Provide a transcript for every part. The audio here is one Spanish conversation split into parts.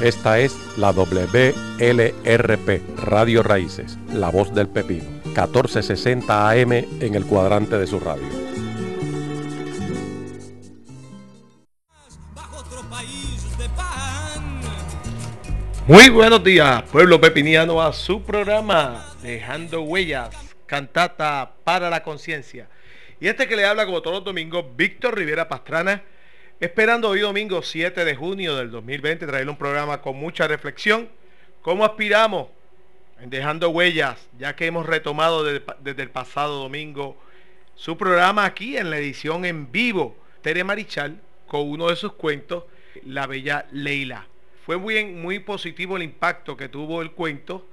Esta es la WLRP, Radio Raíces, La Voz del Pepino, 1460 AM en el cuadrante de su radio. Muy buenos días, pueblo pepiniano, a su programa Dejando Huellas, cantata para la conciencia. Y este que le habla como todos los domingos, Víctor Rivera Pastrana Esperando hoy domingo 7 de junio del 2020 traerle un programa con mucha reflexión. ¿Cómo aspiramos? Dejando Huellas, ya que hemos retomado desde, el pasado domingo su programa aquí en la edición en vivo. Tere Marichal con uno de sus cuentos, La Bella Leila. Fue muy, muy positivo el impacto que tuvo el cuento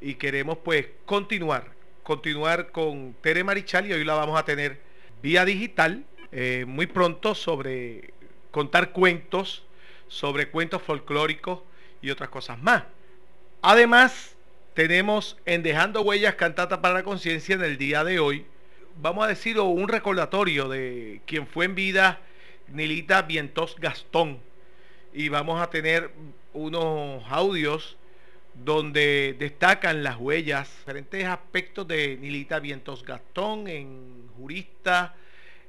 y queremos pues continuar, continuar con Tere Marichal y hoy la vamos a tener vía digital eh, muy pronto sobre contar cuentos sobre cuentos folclóricos y otras cosas más. Además, tenemos en Dejando Huellas Cantata para la Conciencia en el día de hoy, vamos a decir un recordatorio de quien fue en vida Nilita Vientos Gastón. Y vamos a tener unos audios donde destacan las huellas, diferentes aspectos de Nilita Vientos Gastón, en jurista,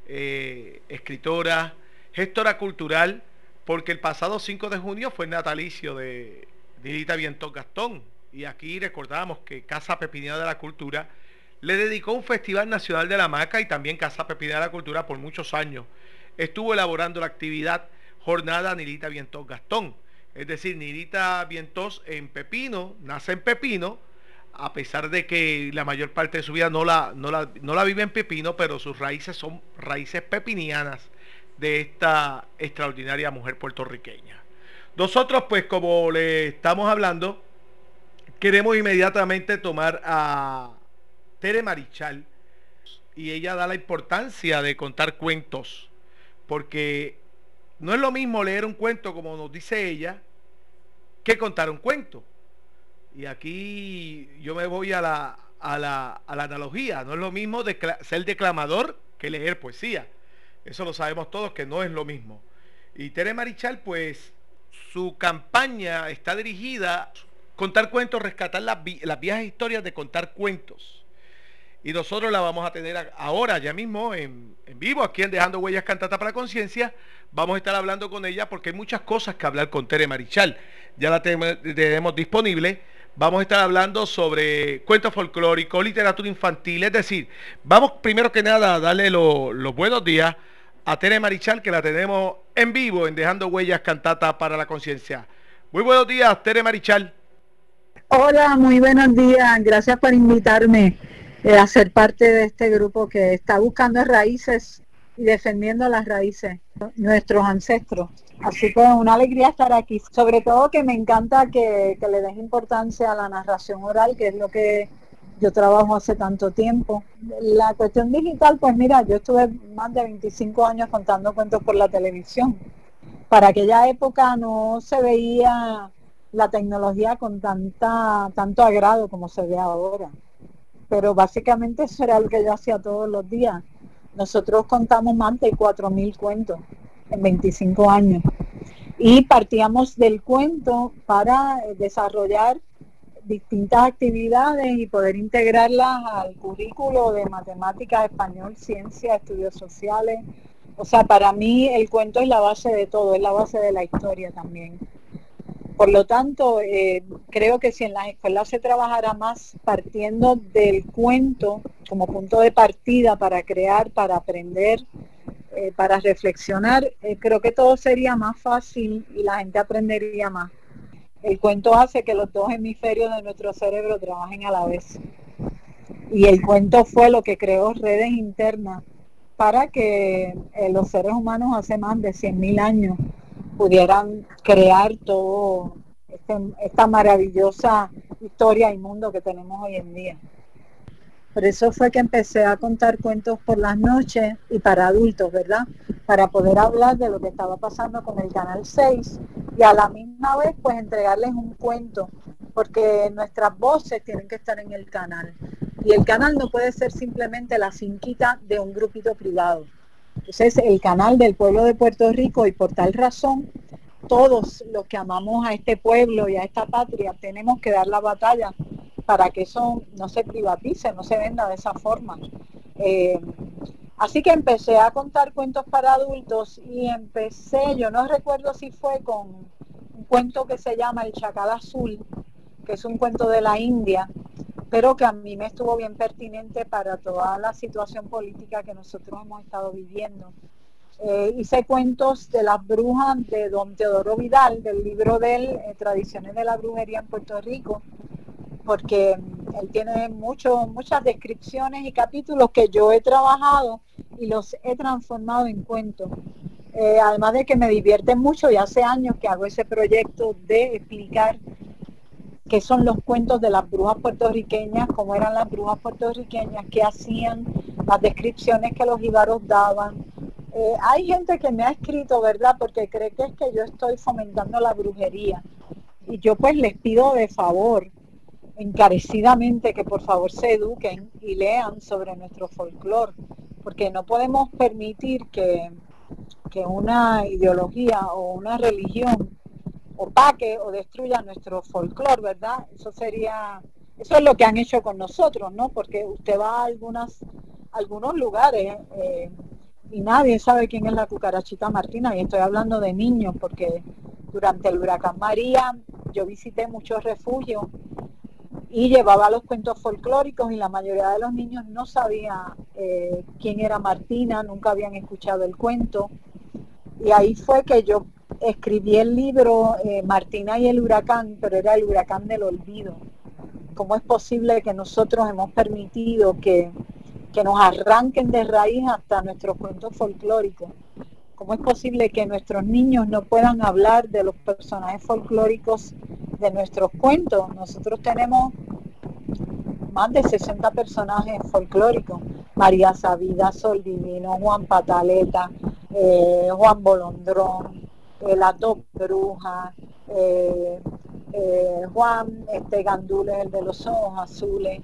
eh, escritora, gestora cultural, porque el pasado 5 de junio fue natalicio de Dilita Viento Gastón. Y aquí recordamos que Casa Pepinera de la Cultura le dedicó un Festival Nacional de la Maca y también Casa Pepinera de la Cultura por muchos años. Estuvo elaborando la actividad Jornada Nilita Vientos Gastón. Es decir, Nilita Vientos en Pepino, nace en Pepino, a pesar de que la mayor parte de su vida no la, no la, no la vive en Pepino, pero sus raíces son raíces pepinianas de esta extraordinaria mujer puertorriqueña. Nosotros, pues como le estamos hablando, queremos inmediatamente tomar a Tere Marichal y ella da la importancia de contar cuentos, porque no es lo mismo leer un cuento, como nos dice ella, que contar un cuento. Y aquí yo me voy a la, a la, a la analogía, no es lo mismo ser declamador que leer poesía. Eso lo sabemos todos que no es lo mismo. Y Tere Marichal, pues su campaña está dirigida a contar cuentos, rescatar las, las viejas historias de contar cuentos. Y nosotros la vamos a tener ahora, ya mismo, en, vivo, aquí en Dejando Huellas Cantata para Conciencia. Vamos a estar hablando con ella porque hay muchas cosas que hablar con Tere Marichal. Ya la tenemos disponible. Vamos a estar hablando sobre cuentos folclóricos, literatura infantil. Es decir, vamos primero que nada a darle los buenos días a Tere Marichal, que la tenemos en vivo en Dejando Huellas Cantata para la Conciencia. Muy buenos días, Tere Marichal. Hola, muy buenos días. Gracias por invitarme eh, a ser parte de este grupo que está buscando raíces y defendiendo las raíces, nuestros ancestros. Así que una alegría estar aquí. Sobre todo que me encanta que, que le des importancia a la narración oral, que es lo que yo trabajo hace tanto tiempo. La cuestión digital, pues mira, yo estuve más de 25 años contando cuentos por la televisión. Para aquella época no se veía la tecnología con tanta, tanto agrado como se ve ahora. Pero básicamente eso era lo que yo hacía todos los días. Nosotros contamos más de 4.000 cuentos en 25 años. Y partíamos del cuento para desarrollar distintas actividades y poder integrarlas al currículo de matemáticas, español, ciencia, estudios sociales. O sea, para mí el cuento es la base de todo, es la base de la historia también. Por lo tanto, eh, creo que si en las escuelas se trabajara más partiendo del cuento como punto de partida para crear, para aprender, eh, para reflexionar, eh, creo que todo sería más fácil y la gente aprendería más. El cuento hace que los dos hemisferios de nuestro cerebro trabajen a la vez. Y el cuento fue lo que creó redes internas para que eh, los seres humanos hace más de 100.000 años pudieran crear todo este, esta maravillosa historia y mundo que tenemos hoy en día. Por eso fue que empecé a contar cuentos por las noches y para adultos, ¿verdad? Para poder hablar de lo que estaba pasando con el Canal 6 y a la misma vez pues entregarles un cuento, porque nuestras voces tienen que estar en el canal. Y el canal no puede ser simplemente la cinquita de un grupito privado. Entonces el canal del pueblo de Puerto Rico y por tal razón todos los que amamos a este pueblo y a esta patria tenemos que dar la batalla para que eso no se privatice, no se venda de esa forma. Eh, así que empecé a contar cuentos para adultos y empecé, yo no recuerdo si fue con un cuento que se llama El Chacal Azul, que es un cuento de la India, pero que a mí me estuvo bien pertinente para toda la situación política que nosotros hemos estado viviendo. Eh, hice cuentos de las brujas de don Teodoro Vidal, del libro de él, eh, Tradiciones de la Brujería en Puerto Rico, porque mm, él tiene mucho, muchas descripciones y capítulos que yo he trabajado y los he transformado en cuentos. Eh, además de que me divierte mucho y hace años que hago ese proyecto de explicar qué son los cuentos de las brujas puertorriqueñas, cómo eran las brujas puertorriqueñas, qué hacían, las descripciones que los ibaros daban. Eh, hay gente que me ha escrito, ¿verdad? Porque cree que es que yo estoy fomentando la brujería. Y yo pues les pido de favor encarecidamente que por favor se eduquen y lean sobre nuestro folclore, porque no podemos permitir que, que una ideología o una religión opaque o destruya nuestro folclore, ¿verdad? Eso sería, eso es lo que han hecho con nosotros, ¿no? Porque usted va a algunas, algunos lugares eh, y nadie sabe quién es la cucarachita Martina, y estoy hablando de niños, porque durante el huracán María yo visité muchos refugios y llevaba los cuentos folclóricos y la mayoría de los niños no sabía eh, quién era Martina, nunca habían escuchado el cuento. Y ahí fue que yo escribí el libro eh, Martina y el huracán, pero era el huracán del olvido. ¿Cómo es posible que nosotros hemos permitido que, que nos arranquen de raíz hasta nuestros cuentos folclóricos? ¿Cómo es posible que nuestros niños no puedan hablar de los personajes folclóricos de nuestros cuentos? Nosotros tenemos más de 60 personajes folclóricos. María Sabida, Sol Divino, Juan Pataleta, eh, Juan Bolondrón, eh, las dos brujas, eh, Juan este, Gandules, el de los ojos azules,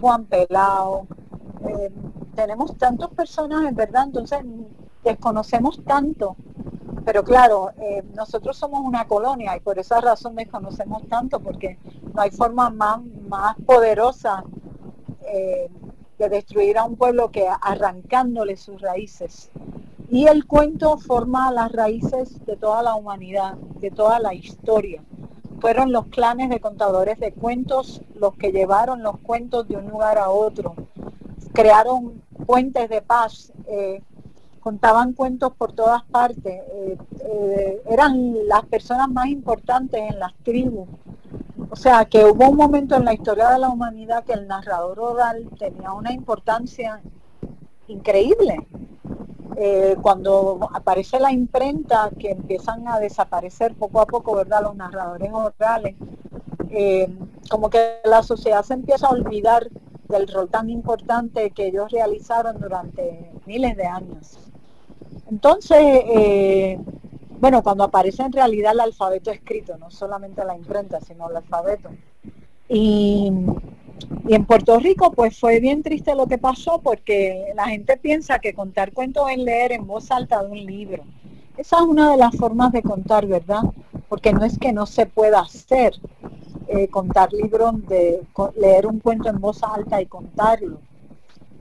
Juan Pelao. tenemos tantos personajes, ¿verdad? Entonces desconocemos tanto. Pero claro, eh, nosotros somos una colonia y por esa razón desconocemos tanto, porque no hay forma más, más poderosa eh, de destruir a un pueblo que arrancándole sus raíces. Y el cuento forma las raíces de toda la humanidad, de toda la historia. Fueron los clanes de contadores de cuentos los que llevaron los cuentos de un lugar a otro. Crearon puentes de paz. Eh, contaban cuentos por todas partes, eh, eh, eran las personas más importantes en las tribus. O sea que hubo un momento en la historia de la humanidad que el narrador oral tenía una importancia increíble. Eh, cuando aparece la imprenta, que empiezan a desaparecer poco a poco, ¿verdad? Los narradores orales, como que la sociedad se empieza a olvidar del rol tan importante que ellos realizaron durante miles de años. Entonces, eh, bueno, cuando aparece en realidad el alfabeto escrito, no solamente la imprenta, sino el alfabeto. Y, en Puerto Rico, pues fue bien triste lo que pasó porque la gente piensa que contar cuentos es leer en voz alta de un libro. Esa es una de las formas de contar, ¿verdad? Porque no es que no se pueda hacer eh, contar libros, de leer un cuento en voz alta y contarlo.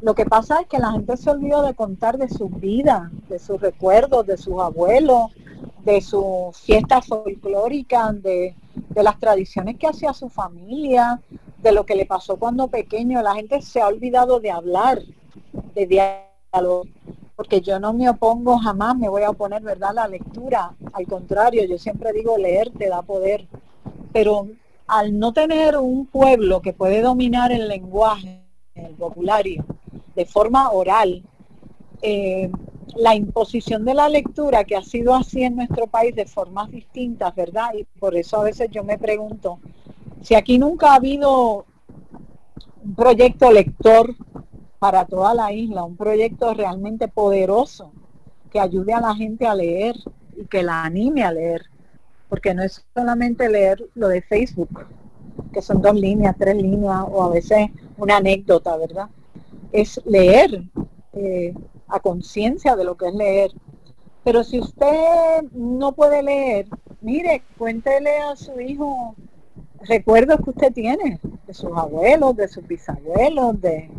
Lo que pasa es que la gente se olvidó de contar de sus vidas, de sus recuerdos, de sus abuelos, de sus fiestas folclóricas, de, las tradiciones que hacía su familia, de lo que le pasó cuando pequeño. La gente se ha olvidado de hablar, de diálogo, porque yo no me opongo jamás, me voy a oponer, ¿verdad?, la lectura. Al contrario, yo siempre digo leer te da poder. Pero al no tener un pueblo que puede dominar el lenguaje, el vocabulario, de forma oral, eh, la imposición de la lectura que ha sido así en nuestro país de formas distintas, ¿verdad? Y por eso a veces yo me pregunto, si aquí nunca ha habido un proyecto lector para toda la isla, un proyecto realmente poderoso que ayude a la gente a leer y que la anime a leer, porque no es solamente leer lo de Facebook, que son dos líneas, tres líneas o a veces una anécdota, ¿verdad? Es leer eh, a conciencia de lo que es leer. Pero si usted no puede leer, mire, cuéntele a su hijo recuerdos que usted tiene de sus abuelos, de sus bisabuelos, de,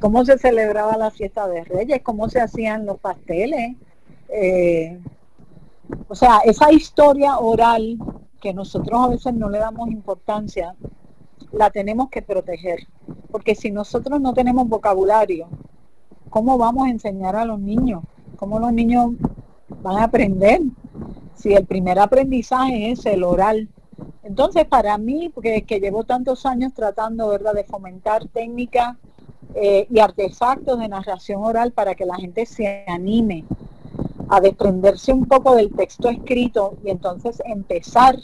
cómo se celebraba la fiesta de Reyes, cómo se hacían los pasteles. Eh, o sea, esa historia oral que nosotros a veces no le damos importancia, la tenemos que proteger. Porque si nosotros no tenemos vocabulario, ¿cómo vamos a enseñar a los niños? ¿Cómo los niños van a aprender? Si el primer aprendizaje es el oral. Entonces, para mí, porque que llevo tantos años tratando ¿verdad? de fomentar técnicas eh, y artefactos de narración oral para que la gente se anime a desprenderse un poco del texto escrito y entonces empezar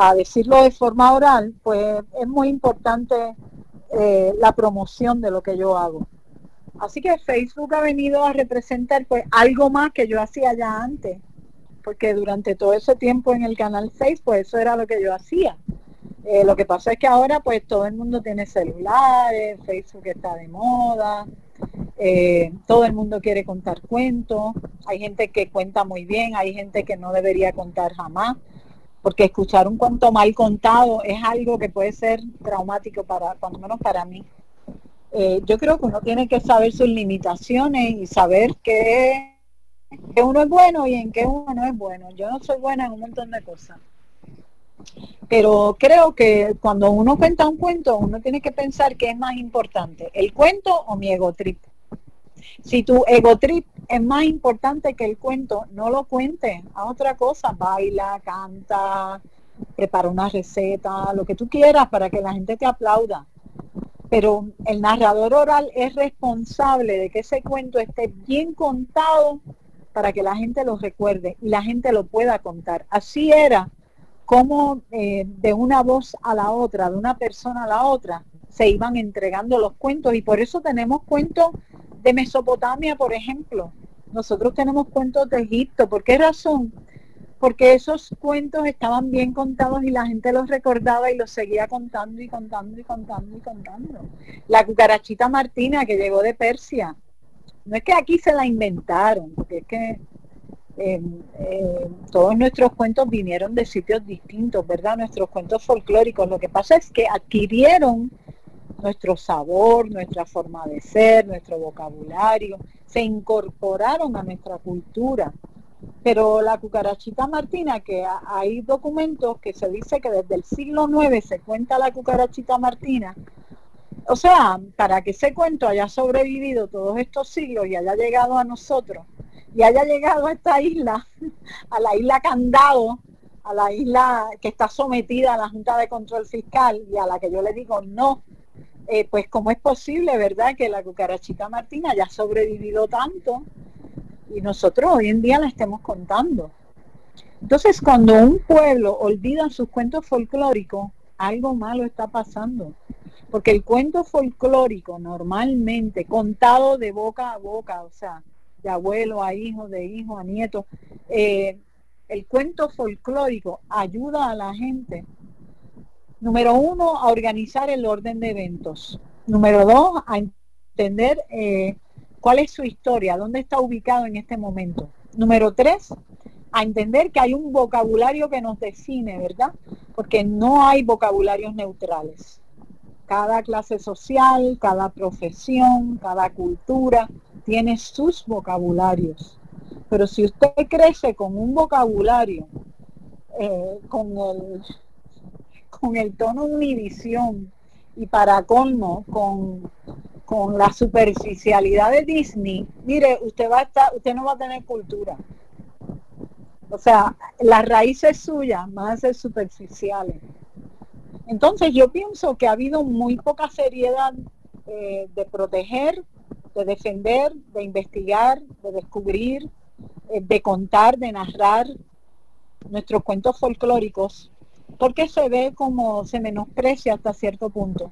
a decirlo de forma oral, pues es muy importante eh, la promoción de lo que yo hago. Así que Facebook ha venido a representar pues algo más que yo hacía ya antes, porque durante todo ese tiempo en el canal 6, pues eso era lo que yo hacía. Eh, lo que pasa es que ahora pues todo el mundo tiene celulares, Facebook está de moda, eh, todo el mundo quiere contar cuentos, hay gente que cuenta muy bien, hay gente que no debería contar jamás, porque escuchar un cuento mal contado es algo que puede ser traumático para, cuando menos para mí. Eh, yo creo que uno tiene que saber sus limitaciones y saber que, que uno es bueno y en qué uno no es bueno. Yo no soy buena en un montón de cosas. Pero creo que cuando uno cuenta un cuento, uno tiene que pensar qué es más importante, el cuento o mi ego trip. Si tu ego trip es más importante que el cuento, no lo cuente a otra cosa, baila, canta, prepara una receta, lo que tú quieras para que la gente te aplauda. Pero el narrador oral es responsable de que ese cuento esté bien contado para que la gente lo recuerde y la gente lo pueda contar. Así era como eh, de una voz a la otra, de una persona a la otra, se iban entregando los cuentos y por eso tenemos cuentos de Mesopotamia, por ejemplo. Nosotros tenemos cuentos de Egipto. ¿Por qué razón? Porque esos cuentos estaban bien contados y la gente los recordaba y los seguía contando y contando y contando y contando. La cucarachita martina que llegó de Persia. No es que aquí se la inventaron, porque es que Em, em, todos nuestros cuentos vinieron de sitios distintos, ¿verdad? Nuestros cuentos folclóricos. Lo que pasa es que adquirieron nuestro sabor, nuestra forma de ser, nuestro vocabulario, se incorporaron a nuestra cultura. Pero la cucarachita martina, que hay documentos que se dice que desde el siglo IX se cuenta la cucarachita martina, o sea, para que ese cuento haya sobrevivido todos estos siglos y haya llegado a nosotros, y haya llegado a esta isla, a la isla Candado, a la isla que está sometida a la Junta de Control Fiscal y a la que yo le digo no, eh, pues cómo es posible, ¿verdad?, que la cucarachita Martina haya sobrevivido tanto y nosotros hoy en día la estemos contando. Entonces, cuando un pueblo olvida sus cuentos folclóricos, algo malo está pasando. Porque el cuento folclórico normalmente, contado de boca a boca, o sea, de abuelo a hijo, de hijo a nieto. Eh, el cuento folclórico ayuda a la gente, número uno, a organizar el orden de eventos. Número dos, a entender eh, cuál es su historia, dónde está ubicado en este momento. Número tres, a entender que hay un vocabulario que nos define, ¿verdad? Porque no hay vocabularios neutrales. Cada clase social, cada profesión, cada cultura tiene sus vocabularios. Pero si usted crece con un vocabulario, eh, con, el, con el tono univisión y para colmo, con, con la superficialidad de Disney, mire, usted va a estar, usted no va a tener cultura. O sea, las raíces suyas van a ser superficiales. Entonces yo pienso que ha habido muy poca seriedad eh, de proteger de defender, de investigar, de descubrir, eh, de contar, de narrar nuestros cuentos folclóricos, porque se ve como se menosprecia hasta cierto punto.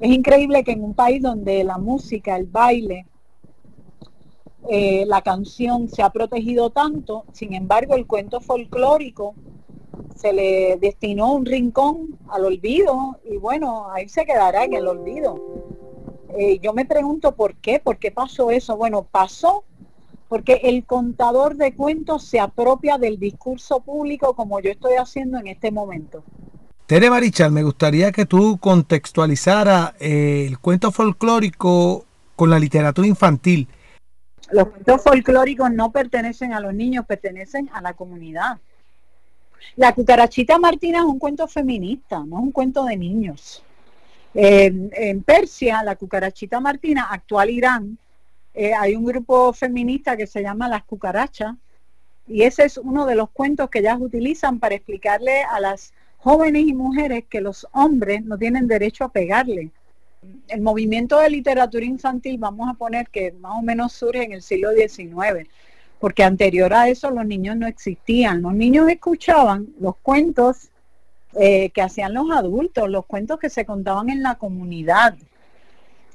Es increíble que en un país donde la música, el baile, eh, la canción se ha protegido tanto, sin embargo el cuento folclórico se le destinó un rincón al olvido y bueno, ahí se quedará en el olvido. Eh, yo me pregunto por qué, por qué pasó eso. Bueno, pasó porque el contador de cuentos se apropia del discurso público como yo estoy haciendo en este momento. Tere Marichal, me gustaría que tú contextualizara eh, el cuento folclórico con la literatura infantil. Los cuentos folclóricos no pertenecen a los niños, pertenecen a la comunidad. La cucarachita Martina es un cuento feminista, no es un cuento de niños. en Persia, la cucarachita Martina, actual Irán, eh, hay un grupo feminista que se llama Las Cucarachas y ese es uno de los cuentos que ellas utilizan para explicarle a las jóvenes y mujeres que los hombres no tienen derecho a pegarle. El movimiento de literatura infantil, vamos a poner que más o menos surge en el siglo XIX, porque anterior a eso los niños no existían. Los niños escuchaban los cuentos eh, que hacían los adultos, los cuentos que se contaban en la comunidad.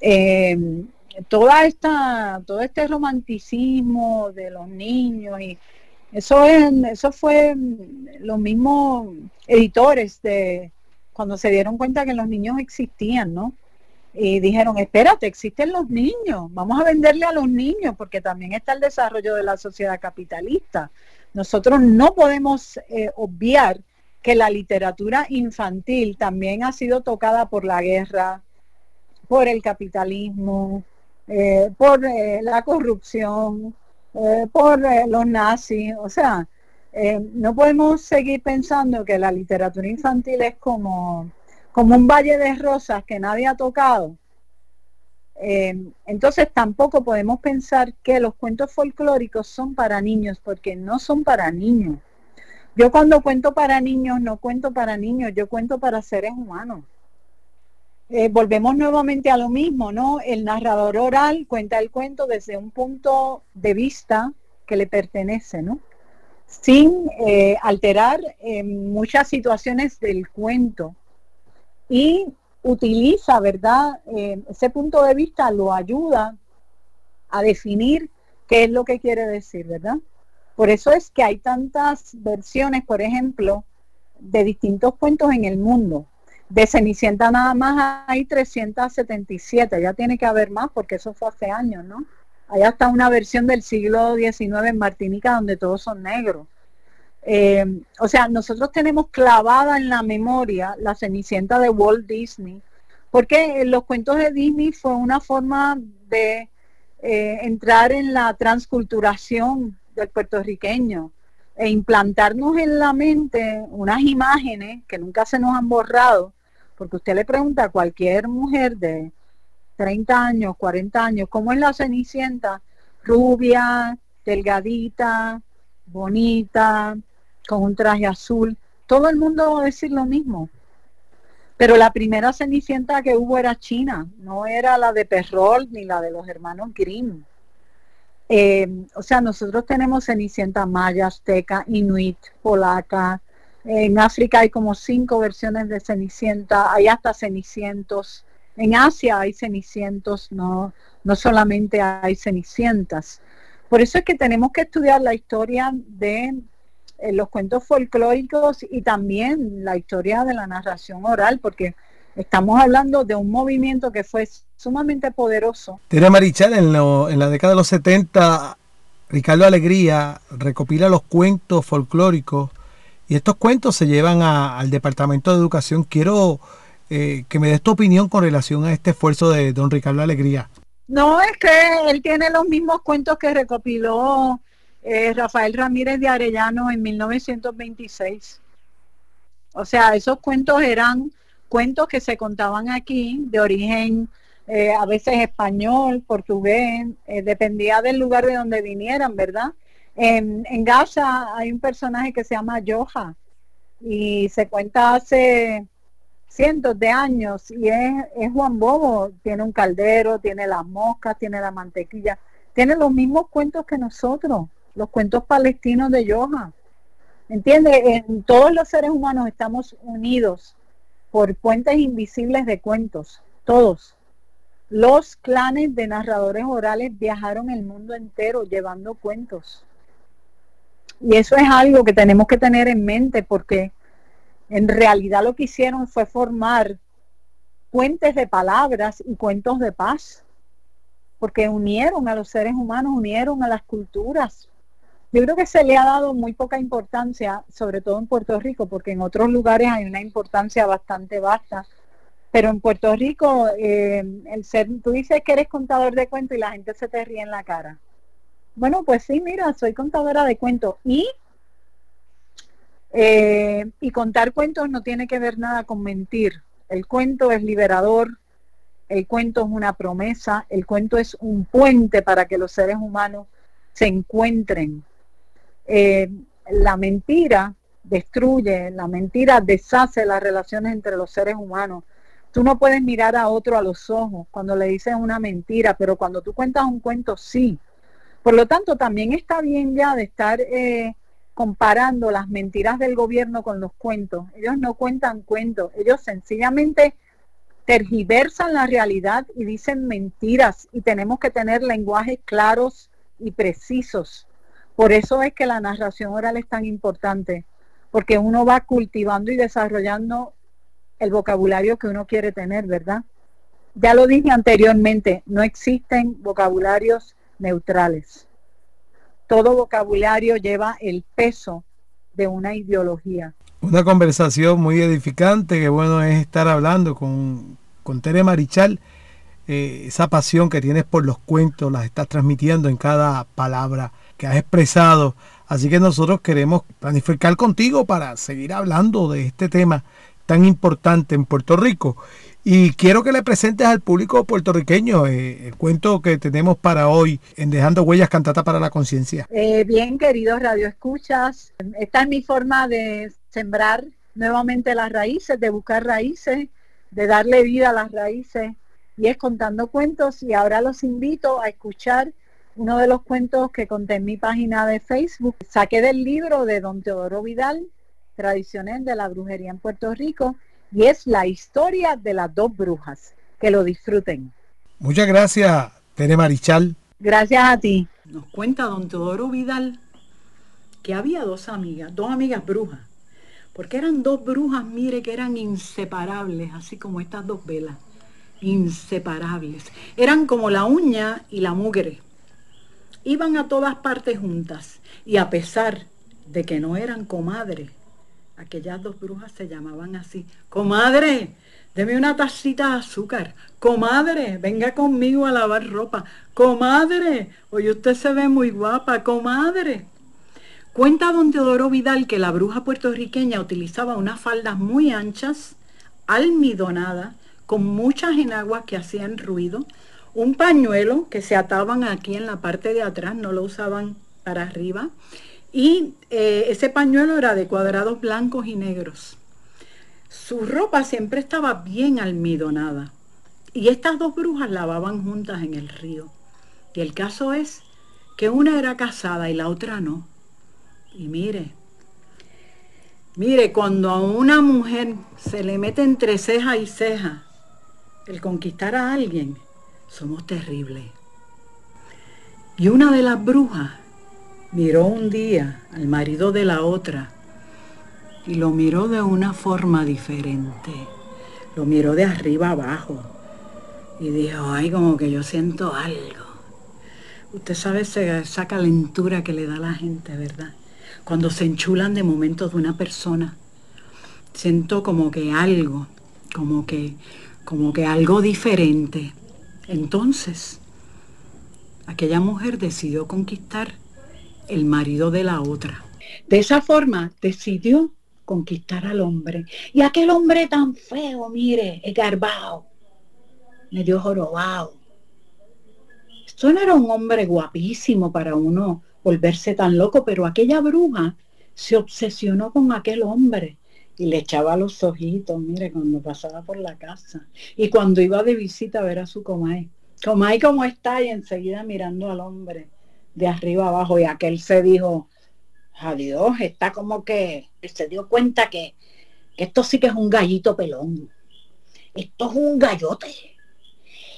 Eh, toda esta, todo este romanticismo de los niños y eso es, eso fue los mismos editores de cuando se dieron cuenta que los niños existían, ¿no? Y dijeron, espérate, existen los niños, vamos a venderle a los niños, porque también está el desarrollo de la sociedad capitalista. Nosotros no podemos eh, obviar que la literatura infantil también ha sido tocada por la guerra, por el capitalismo, eh, por eh, la corrupción, eh, por los nazis. O sea, no podemos seguir pensando que la literatura infantil es como, como un valle de rosas que nadie ha tocado. entonces tampoco podemos pensar que los cuentos folclóricos son para niños, porque no son para niños. Yo cuando cuento para niños, no cuento para niños, yo cuento para seres humanos. Eh, volvemos nuevamente a lo mismo, ¿no? El narrador oral cuenta el cuento desde un punto de vista que le pertenece, ¿no? Sin eh, alterar muchas situaciones del cuento. Y utiliza, ¿verdad? ese punto de vista lo ayuda a definir qué es lo que quiere decir, ¿verdad? Por eso es que hay tantas versiones, por ejemplo, de distintos cuentos en el mundo. De Cenicienta nada más hay 377, ya tiene que haber más porque eso fue hace años, ¿no? Hay hasta una versión del siglo XIX en Martinica donde todos son negros. Eh, o sea, nosotros tenemos clavada en la memoria la Cenicienta de Walt Disney, porque los cuentos de Disney fue una forma de eh, entrar en la transculturación del puertorriqueño e implantarnos en la mente unas imágenes que nunca se nos han borrado porque usted le pregunta a cualquier mujer de 30 años, 40 años, ¿cómo es la Cenicienta? Rubia, delgadita, bonita, con un traje azul. Todo el mundo va a decir lo mismo. Pero la primera Cenicienta que hubo era China, no era la de Perrol ni la de los hermanos Grimm. Eh, o sea, nosotros tenemos Cenicienta maya, azteca, inuit, polaca, en África hay como cinco versiones de Cenicienta, hay hasta Cenicientos. En Asia hay Cenicientos, no, no solamente hay Cenicientas. Por eso es que tenemos que estudiar la historia de eh, los cuentos folclóricos y también la historia de la narración oral, porque estamos hablando de un movimiento que fue sumamente poderoso. Tere Marichal, en, en la década de los 70, Ricardo Alegría recopila los cuentos folclóricos y estos cuentos se llevan al Departamento de Educación. Quiero eh, que me des tu opinión con relación a este esfuerzo de don Ricardo Alegría. No, es que él tiene los mismos cuentos que recopiló eh, Rafael Ramírez de Arellano en 1926. O sea, esos cuentos eran cuentos que se contaban aquí de origen eh, a veces español, portugués, dependía del lugar de donde vinieran, ¿verdad? En, Gaza hay un personaje que se llama Yoja y se cuenta hace cientos de años y es, Juan Bobo, tiene un caldero, tiene las moscas, tiene la mantequilla, tiene los mismos cuentos que nosotros, los cuentos palestinos de Yoja. ¿Entiende? En todos los seres humanos estamos unidos por puentes invisibles de cuentos, todos. Los clanes de narradores orales viajaron el mundo entero llevando cuentos. Y eso es algo que tenemos que tener en mente porque en realidad lo que hicieron fue formar puentes de palabras y cuentos de paz. porque unieron a los seres humanos, unieron a las culturas. Yo creo que se le ha dado muy poca importancia, sobre todo en Puerto Rico, porque en otros lugares hay una importancia bastante vasta. Pero en Puerto Rico, eh, el ser, tú dices que eres contador de cuentos y la gente se te ríe en la cara. Bueno, pues sí, mira, soy contadora de cuentos y eh, y contar cuentos no tiene que ver nada con mentir. El cuento es liberador, el cuento es una promesa, el cuento es un puente para que los seres humanos se encuentren. Eh, la mentira destruye, la mentira deshace las relaciones entre los seres humanos. Tú no puedes mirar a otro a los ojos cuando le dices una mentira, pero cuando tú cuentas un cuento, sí. Por lo tanto, también está bien ya de estar eh, comparando las mentiras del gobierno con los cuentos. Ellos no cuentan cuentos, ellos sencillamente tergiversan la realidad y dicen mentiras y tenemos que tener lenguajes claros y precisos. Por eso es que la narración oral es tan importante, porque uno va cultivando y desarrollando el vocabulario que uno quiere tener, ¿verdad? Ya lo dije anteriormente, no existen vocabularios neutrales todo vocabulario lleva el peso de una ideología. Una conversación muy edificante, que bueno es estar hablando con, con Tere Marichal. Eh, esa pasión que tienes por los cuentos, las estás transmitiendo en cada palabra que has expresado. Así que nosotros queremos planificar contigo para seguir hablando de este tema tan importante en Puerto Rico. Y quiero que le presentes al público puertorriqueño eh, el cuento que tenemos para hoy en Dejando Huellas Cantata para la Conciencia. Eh, bien, queridos Radio Escuchas, esta es mi forma de sembrar nuevamente las raíces, de buscar raíces, de darle vida a las raíces, y es contando cuentos. Y ahora los invito a escuchar uno de los cuentos que conté en mi página de Facebook. Saqué del libro de don Teodoro Vidal, Tradiciones de la Brujería en Puerto Rico y es la historia de las dos brujas. Que lo disfruten. Muchas gracias, Tere Marichal. Gracias a ti. Nos cuenta don Teodoro Vidal que había dos amigas, dos amigas brujas, porque eran dos brujas, mire, que eran inseparables, así como estas dos velas, inseparables. Eran como la uña y la mugre. Iban a todas partes juntas y a pesar de que no eran comadres, aquellas dos brujas se llamaban así. Comadre, deme una tacita de azúcar. Comadre, venga conmigo a lavar ropa. Comadre, hoy usted se ve muy guapa. Comadre. Cuenta don Teodoro Vidal que la bruja puertorriqueña utilizaba unas faldas muy anchas, almidonadas, con muchas enaguas que hacían ruido, un pañuelo que se ataban aquí en la parte de atrás, no lo usaban para arriba, y eh, ese pañuelo era de cuadrados blancos y negros. Su ropa siempre estaba bien almidonada. Y estas dos brujas lavaban juntas en el río. Y el caso es que una era casada y la otra no. Y mire, mire, cuando a una mujer se le mete entre ceja y ceja el conquistar a alguien, somos terribles. Y una de las brujas miró un día al marido de la otra y lo miró de una forma diferente. Lo miró de arriba abajo y dijo, ay, como que yo siento algo. Usted sabe esa calentura que le da a la gente, ¿verdad? Cuando se enchulan de momentos de una persona. Siento como que algo, como que, como que algo diferente. Entonces, aquella mujer decidió conquistar el marido de la otra. De esa forma decidió conquistar al hombre. Y aquel hombre tan feo, mire, garbao, medio jorobado. Esto no era un hombre guapísimo para uno volverse tan loco, pero aquella bruja se obsesionó con aquel hombre y le echaba los ojitos, mire, cuando pasaba por la casa. Y cuando iba de visita a ver a su comay. Comay, ¿cómo está? Y enseguida mirando al hombre de arriba abajo y aquel se dijo, adiós, está como que se dio cuenta que, esto sí que es un gallito pelón. Esto es un gallote.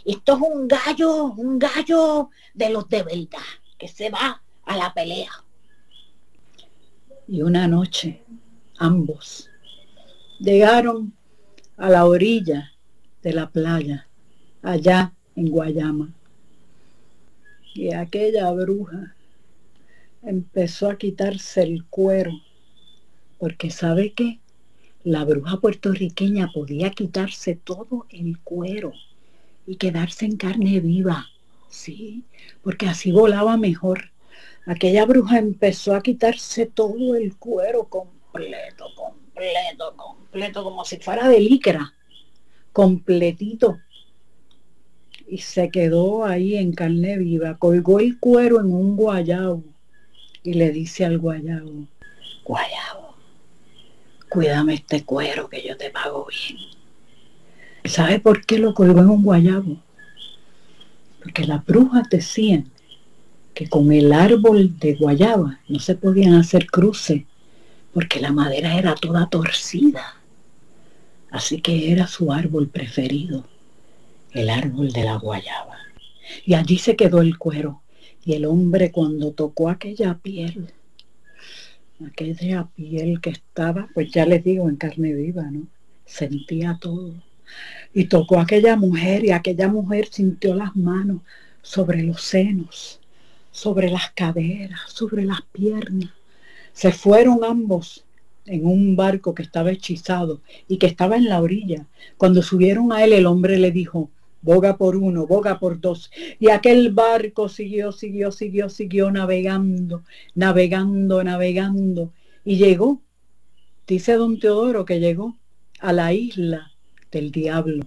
Esto es un gallo, un gallo de los de verdad, que se va a la pelea. Y una noche, ambos llegaron a la orilla de la playa, allá en Guayama. Y aquella bruja empezó a quitarse el cuero, porque ¿sabe qué? La bruja puertorriqueña podía quitarse todo el cuero y quedarse en carne viva, sí, porque así volaba mejor. Aquella bruja empezó a quitarse todo el cuero completo, completo, completo, como si fuera de licra, completito. Y se quedó ahí en carne viva, colgó el cuero en un guayabo y le dice al guayabo, guayabo, cuídame este cuero que yo te pago bien. ¿Sabe por qué lo colgó en un guayabo? Porque las brujas decían que con el árbol de guayaba no se podían hacer cruces porque la madera era toda torcida. Así que era su árbol preferido, el árbol de la guayaba. Y allí se quedó el cuero. Y el hombre cuando tocó aquella piel, aquella piel que estaba, pues ya les digo, en carne viva, ¿no? Sentía todo. Y tocó aquella mujer y aquella mujer sintió las manos sobre los senos, sobre las caderas, sobre las piernas. Se fueron ambos en un barco que estaba hechizado y que estaba en la orilla. Cuando subieron a él, el hombre le dijo, boga por uno, boga por dos. Y aquel barco siguió, siguió, siguió, siguió navegando, navegando, navegando. Y llegó, dice don Teodoro que llegó a la isla del diablo.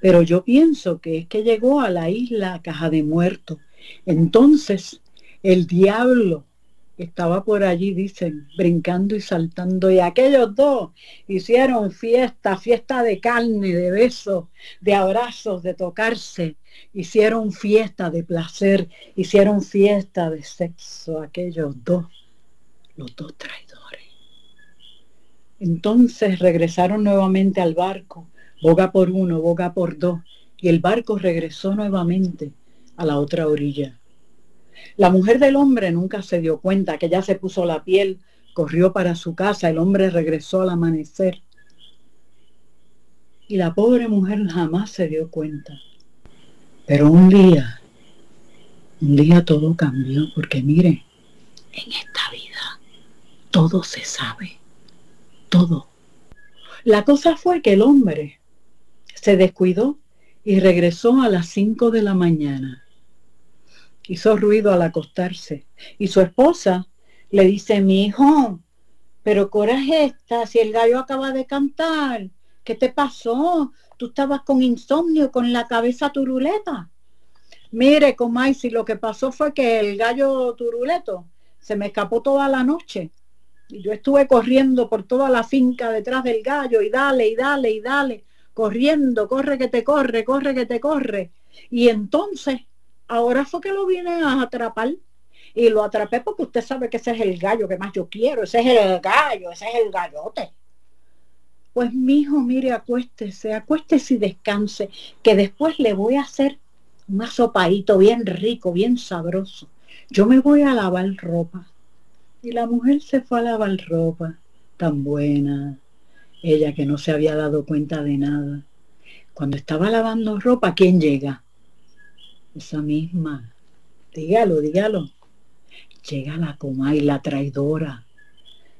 Pero yo pienso que es que llegó a la isla Caja de Muertos. Entonces, el diablo estaba por allí, dicen, brincando y saltando. Y aquellos dos hicieron fiesta, fiesta de carne, de besos, de abrazos, de tocarse. Hicieron fiesta de placer, hicieron fiesta de sexo, aquellos dos, los dos traidores. Entonces regresaron nuevamente al barco boga por uno, boga por dos, y el barco regresó nuevamente a la otra orilla. La mujer del hombre nunca se dio cuenta que ya se puso la piel, corrió para su casa, el hombre regresó al amanecer. Y la pobre mujer jamás se dio cuenta. Pero un día, un día todo cambió, porque mire, en esta vida todo se sabe, todo. La cosa fue que el hombre se descuidó y regresó a las 5 de la mañana. Hizo ruido al acostarse y su esposa le dice, mi hijo, pero coraje esta si el gallo acaba de cantar. ¿Qué te pasó? Tú estabas con insomnio, con la cabeza turuleta. Mire, Comay, si lo que pasó fue que el gallo turuleto se me escapó toda la noche. Y yo estuve corriendo por toda la finca detrás del gallo y dale, y dale, y dale corriendo, corre que te corre, corre que te corre. Y entonces, ahora fue que lo vine a atrapar. Y lo atrapé porque usted sabe que ese es el gallo que más yo quiero, ese es el gallo, ese es el gallote. Pues mi hijo, mire, acuéstese, acuéstese y descanse, que después le voy a hacer un asopadito bien rico, bien sabroso. Yo me voy a lavar ropa. Y la mujer se fue a lavar ropa, tan buena, ella que no se había dado cuenta de nada. Cuando estaba lavando ropa, ¿quién llega? Esa misma. Dígalo, dígalo. Llega la coma y la traidora.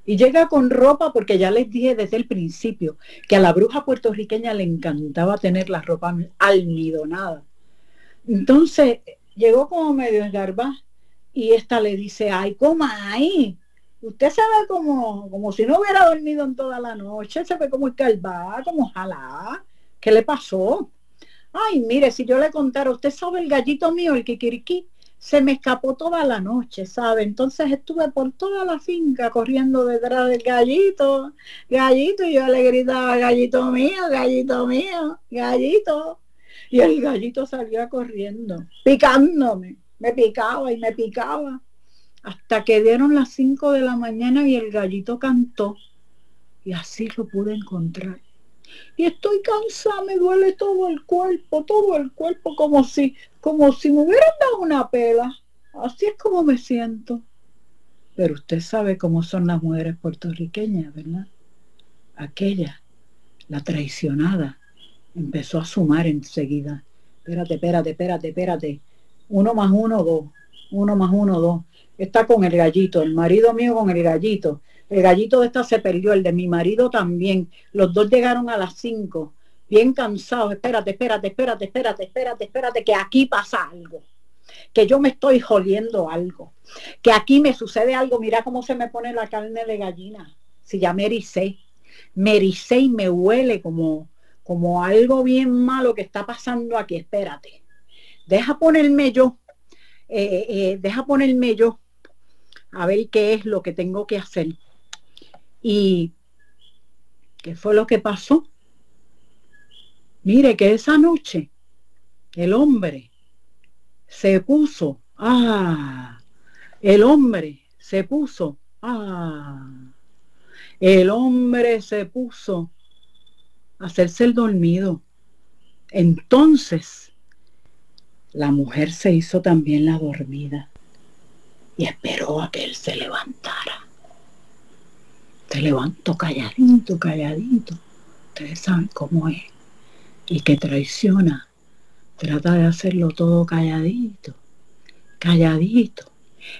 Y llega con ropa porque ya les dije desde el principio que a la bruja puertorriqueña le encantaba tener la ropa almidonada. Entonces llegó como medio engarba y esta le dice, ay, coma Usted se ve como, como si no hubiera dormido en toda la noche, se ve como escalvada, como jalá. ¿Qué le pasó? Ay, mire, si yo le contara, usted sabe el gallito mío, el kikiriki, se me escapó toda la noche, ¿sabe? Entonces estuve por toda la finca corriendo detrás del gallito, gallito, y yo le gritaba, gallito mío, gallito mío, gallito. Y el gallito salía corriendo, picándome, me picaba y me picaba hasta que dieron las 5 de la mañana y el gallito cantó. Y así lo pude encontrar. Y estoy cansada, me duele todo el cuerpo, todo el cuerpo, como si, como si me hubieran dado una pela. Así es como me siento. Pero usted sabe cómo son las mujeres puertorriqueñas, ¿verdad? Aquella, la traicionada, empezó a sumar enseguida. Espérate, espérate, espérate, espérate. Uno más uno, dos uno más uno, dos. Está con el gallito, el marido mío con el gallito. El gallito de esta se perdió, el de mi marido también. Los dos llegaron a las cinco, bien cansados. Espérate, espérate, espérate, espérate, espérate, espérate, que aquí pasa algo. Que yo me estoy jodiendo algo. Que aquí me sucede algo. Mira cómo se me pone la carne de gallina. Si ya me ericé. Me ericé y me huele como, como algo bien malo que está pasando aquí. Espérate. Deja ponerme yo. Eh, eh, eh, deja ponerme yo a ver qué es lo que tengo que hacer. ¿Y qué fue lo que pasó? Mire que esa noche el hombre se puso, ah, el hombre se puso, ah, el hombre se puso a hacerse el dormido. Entonces, la mujer se hizo también la dormida y esperó a que él se levantara. Se levantó calladito, calladito. Ustedes saben cómo es. Y que traiciona. Trata de hacerlo todo calladito, calladito.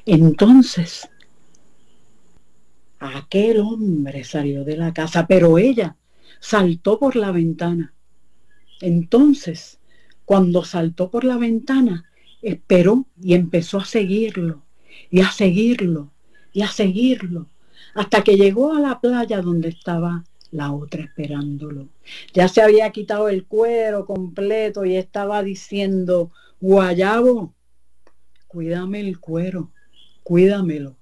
Entonces, aquel hombre salió de la casa, pero ella saltó por la ventana. Entonces, cuando saltó por la ventana, esperó y empezó a seguirlo y a seguirlo y a seguirlo hasta que llegó a la playa donde estaba la otra esperándolo. Ya se había quitado el cuero completo y estaba diciendo, Guayabo, cuídame el cuero, cuídamelo,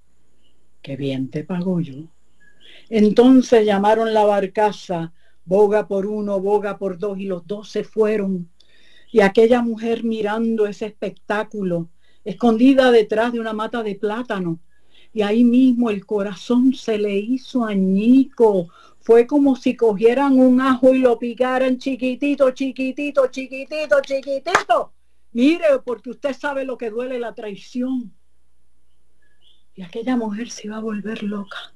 que bien te pago yo. Entonces llamaron la barcaza, boga por uno, boga por dos, y los dos se fueron. Y aquella mujer mirando ese espectáculo, escondida detrás de una mata de plátano. Y ahí mismo el corazón se le hizo añico. Fue como si cogieran un ajo y lo picaran chiquitito, chiquitito, chiquitito, chiquitito. Mire, porque usted sabe lo que duele la traición. Y aquella mujer se iba a volver loca.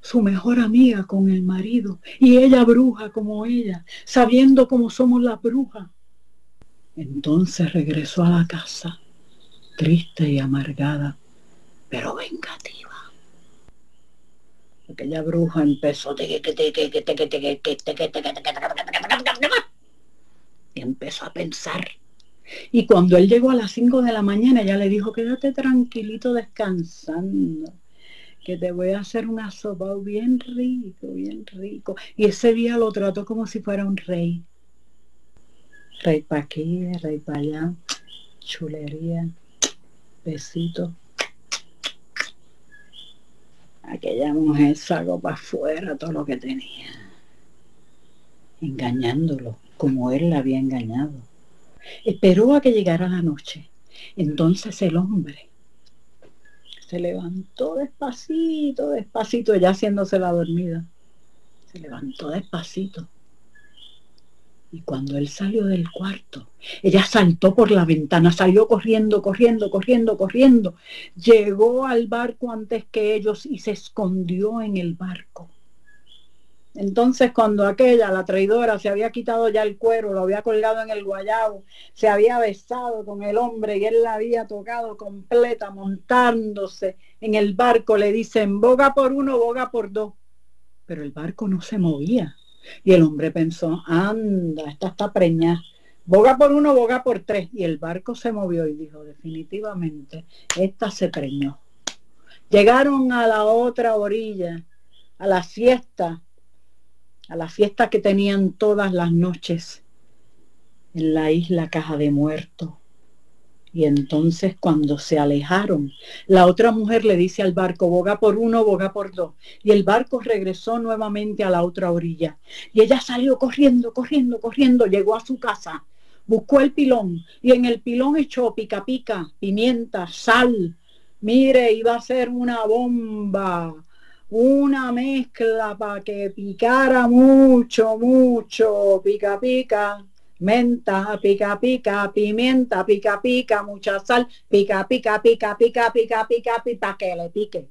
Su mejor amiga con el marido. Y ella bruja como ella, sabiendo cómo somos las brujas. Entonces regresó a la casa triste y amargada, pero vengativa. Aquella bruja empezó y empezó a pensar. Y cuando él llegó a las 5 de la mañana, ella le dijo, quédate tranquilito descansando, que te voy a hacer un asopado bien rico, bien rico. Y ese día lo trató como si fuera un rey. Rey para aquí, rey para allá, chulería besito. Aquella mujer sacó para afuera todo lo que tenía, engañándolo como él la había engañado. Esperó a que llegara la noche. Entonces el hombre se levantó despacito, despacito, ya haciéndose la dormida. Se levantó despacito y cuando él salió del cuarto, ella saltó por la ventana, salió corriendo, corriendo, corriendo, corriendo. Llegó al barco antes que ellos y se escondió en el barco. Entonces cuando aquella, la traidora, se había quitado ya el cuero, lo había colgado en el guayabo, se había besado con el hombre y él la había tocado completa, montándose en el barco, le dicen, boga por uno, boga por dos. Pero el barco no se movía. Y el hombre pensó, anda, esta está preñada. Boga por uno, boga por tres. Y el barco se movió y dijo, definitivamente, esta se preñó. Llegaron a la otra orilla, a la fiesta, a la fiesta que tenían todas las noches en la isla Caja de Muertos. Y entonces cuando se alejaron, la otra mujer le dice al barco, boga por uno, boga por dos. Y el barco regresó nuevamente a la otra orilla. Y ella salió corriendo, corriendo, corriendo, llegó a su casa, buscó el pilón y en el pilón echó pica pica, pimienta, sal. Mire, iba a ser una bomba, una mezcla para que picara mucho, mucho, pica pica menta, pica, pica, pimienta, pica, pica, mucha sal, pica, pica, pica, pica, pica, pica, pica, que le pique.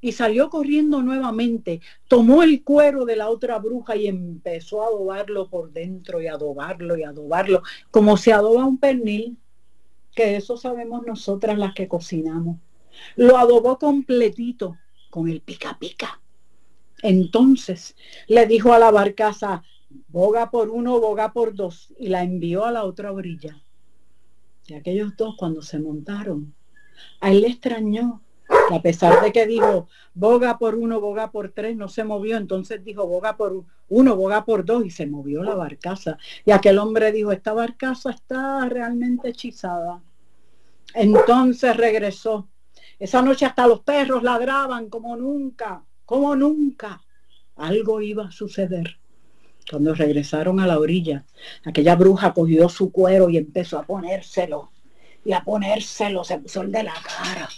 Y salió corriendo nuevamente, tomó el cuero de la otra bruja y empezó a adobarlo por dentro y adobarlo y adobarlo, como se adoba un pernil. que eso sabemos nosotras las que cocinamos. Lo adobó completito con el pica pica. Entonces le dijo a la barcaza, boga por uno, boga por dos, y la envió a la otra orilla. Y aquellos dos cuando se montaron, a él le extrañó que a pesar de que dijo boga por uno, boga por tres, no se movió, entonces dijo boga por uno, boga por dos y se movió la barcaza. Y aquel hombre dijo, esta barcaza está realmente hechizada. Entonces regresó. Esa noche hasta los perros ladraban como nunca, como nunca. Algo iba a suceder. Cuando regresaron a la orilla, aquella bruja cogió su cuero y empezó a ponérselo. Y a ponérselo, se puso el de la cara.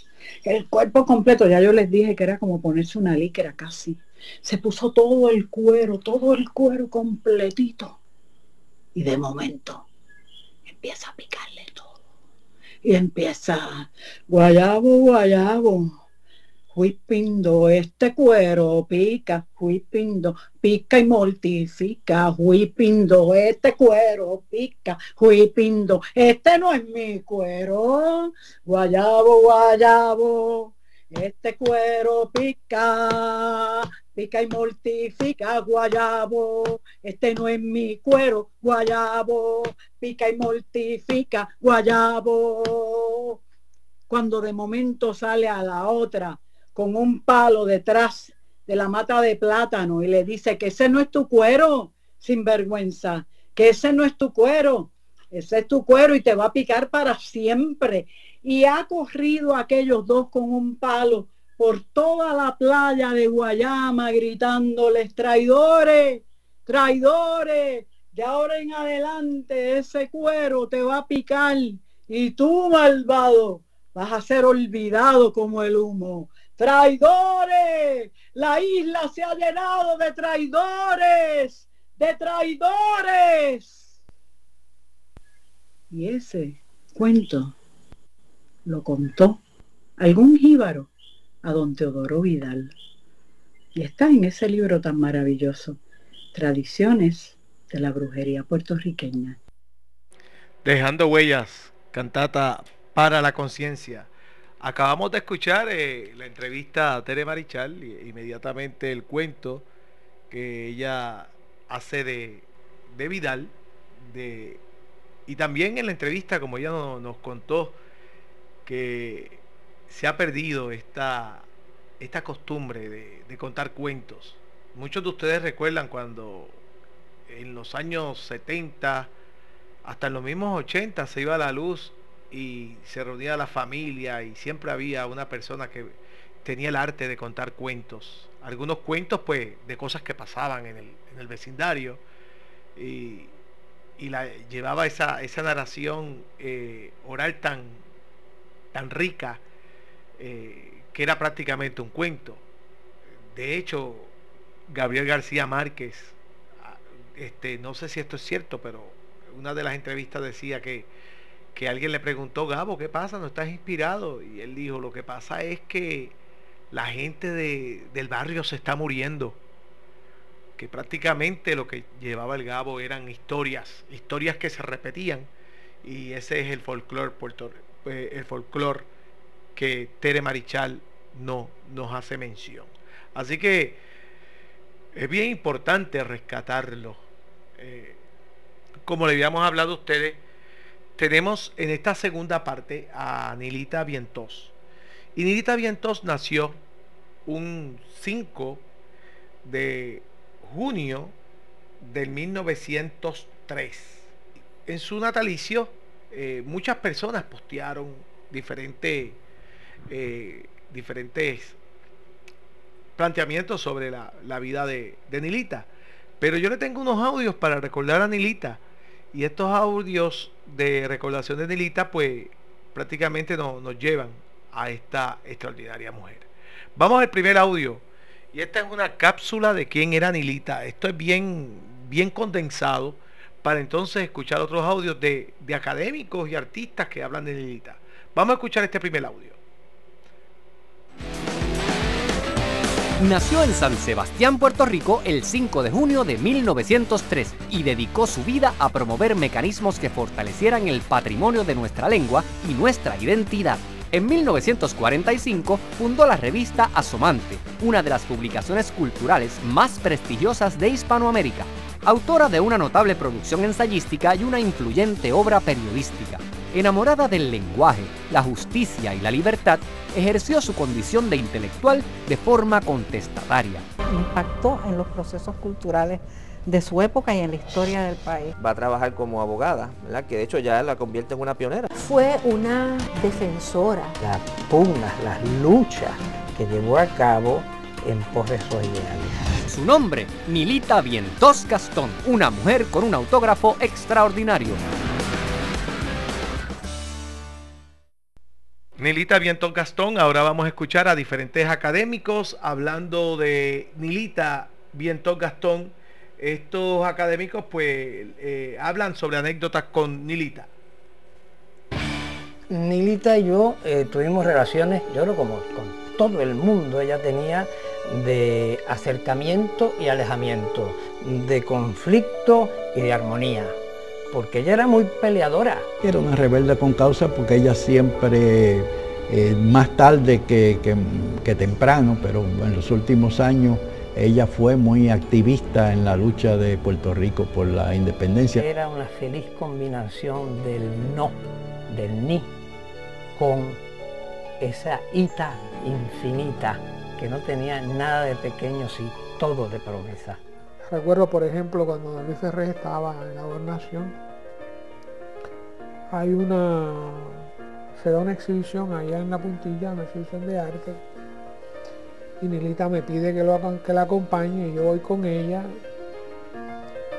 El cuerpo completo, ya yo les dije que era como ponerse una líquera casi. Se puso todo el cuero, todo el cuero completito. Y de momento empieza a picarle todo. Y empieza, guayabo, guayabo Huipindo, este cuero pica, huipindo, pica y mortifica, huipindo, este cuero pica, huipindo, este no es mi cuero, guayabo, guayabo, este cuero pica, pica y mortifica, guayabo, este no es mi cuero, guayabo, pica y mortifica, guayabo. Cuando de momento sale a la otra, con un palo detrás de la mata de plátano y le dice que ese no es tu cuero, sin vergüenza, que ese no es tu cuero, ese es tu cuero y te va a picar para siempre. Y ha corrido aquellos dos con un palo por toda la playa de Guayama gritándoles traidores, traidores, de ahora en adelante ese cuero te va a picar y tú malvado vas a ser olvidado como el humo traidores. La isla se ha llenado de traidores, de traidores. Y ese cuento lo contó algún jíbaro a don Teodoro Vidal. Y está en ese libro tan maravilloso, Tradiciones de la Brujería Puertorriqueña. Dejando huellas, cantata para la conciencia Acabamos de escuchar eh, la entrevista a Tere Marichal y inmediatamente el cuento que ella hace de, Vidal. De, y también en la entrevista, como ella nos contó, que se ha perdido esta, esta costumbre de, de contar cuentos. Muchos de ustedes recuerdan cuando en los años 70, hasta en los mismos 80, se iba a la luz y se reunía la familia y siempre había una persona que tenía el arte de contar cuentos. Algunos cuentos pues de cosas que pasaban en el, vecindario y, la, llevaba esa, esa narración eh, oral tan, tan rica eh, que era prácticamente un cuento. De hecho, Gabriel García Márquez, ah, este, no sé si esto es cierto, pero una de las entrevistas decía que que alguien le preguntó, Gabo, ¿qué pasa? ¿No estás inspirado? Y él dijo, lo que pasa es que la gente del barrio se está muriendo. Que prácticamente lo que llevaba el Gabo eran historias, historias que se repetían. Y ese es el folclore eh, el folclore que Tere Marichal no nos hace mención. Así que es bien importante rescatarlo. Eh, como le habíamos hablado a ustedes, tenemos en esta segunda parte a Nilita Vientos. Y Nilita Vientos nació un 5 de junio del 1903. En su natalicio, eh, muchas personas postearon diferentes, eh, diferentes planteamientos sobre la, vida de, de Nilita. Pero yo le tengo unos audios para recordar a Nilita y estos audios de recordación de Nilita, pues prácticamente nos llevan a esta extraordinaria mujer. Vamos al primer audio. Y esta es una cápsula de quién era Nilita. Esto es bien, bien condensado para entonces escuchar otros audios de, de académicos y artistas que hablan de Nilita. Vamos a escuchar este primer audio. Nació en San Sebastián, Puerto Rico, el 5 de junio de 1903 y dedicó su vida a promover mecanismos que fortalecieran el patrimonio de nuestra lengua y nuestra identidad. En 1945 fundó la revista Asomante, una de las publicaciones culturales más prestigiosas de Hispanoamérica, autora de una notable producción ensayística y una influyente obra periodística. Enamorada del lenguaje, la justicia y la libertad, ejerció su condición de intelectual de forma contestataria. Impactó en los procesos culturales de su época y en la historia del país. Va a trabajar como abogada, ¿verdad? que de hecho ya la convierte en una pionera. Fue una defensora. Las pugnas, las luchas que llevó a cabo en pos de sus ideales. Su nombre, Milita Vientos Gastón, una mujer con un autógrafo extraordinario. Nilita Vientos Gastón, ahora vamos a escuchar a diferentes académicos hablando de Nilita Vientos Gastón. Estos académicos pues eh, hablan sobre anécdotas con Nilita. Nilita y yo eh, tuvimos relaciones, yo creo como con todo el mundo, ella tenía de acercamiento y alejamiento, de conflicto y de armonía, porque ella era muy peleadora. Era una rebelde con causa porque ella siempre, eh, más tarde que, que, temprano, pero en los últimos años, ella fue muy activista en la lucha de Puerto Rico por la independencia. Era una feliz combinación del no, del ni, con esa ita infinita que no tenía nada de pequeño, sí, todo de promesa. Recuerdo, por ejemplo, cuando Luis Ferrer estaba en la gobernación, hay una, se da una exhibición allá en la puntilla, una exhibición de arte, y Nilita me pide que, la acompañe, y yo voy con ella,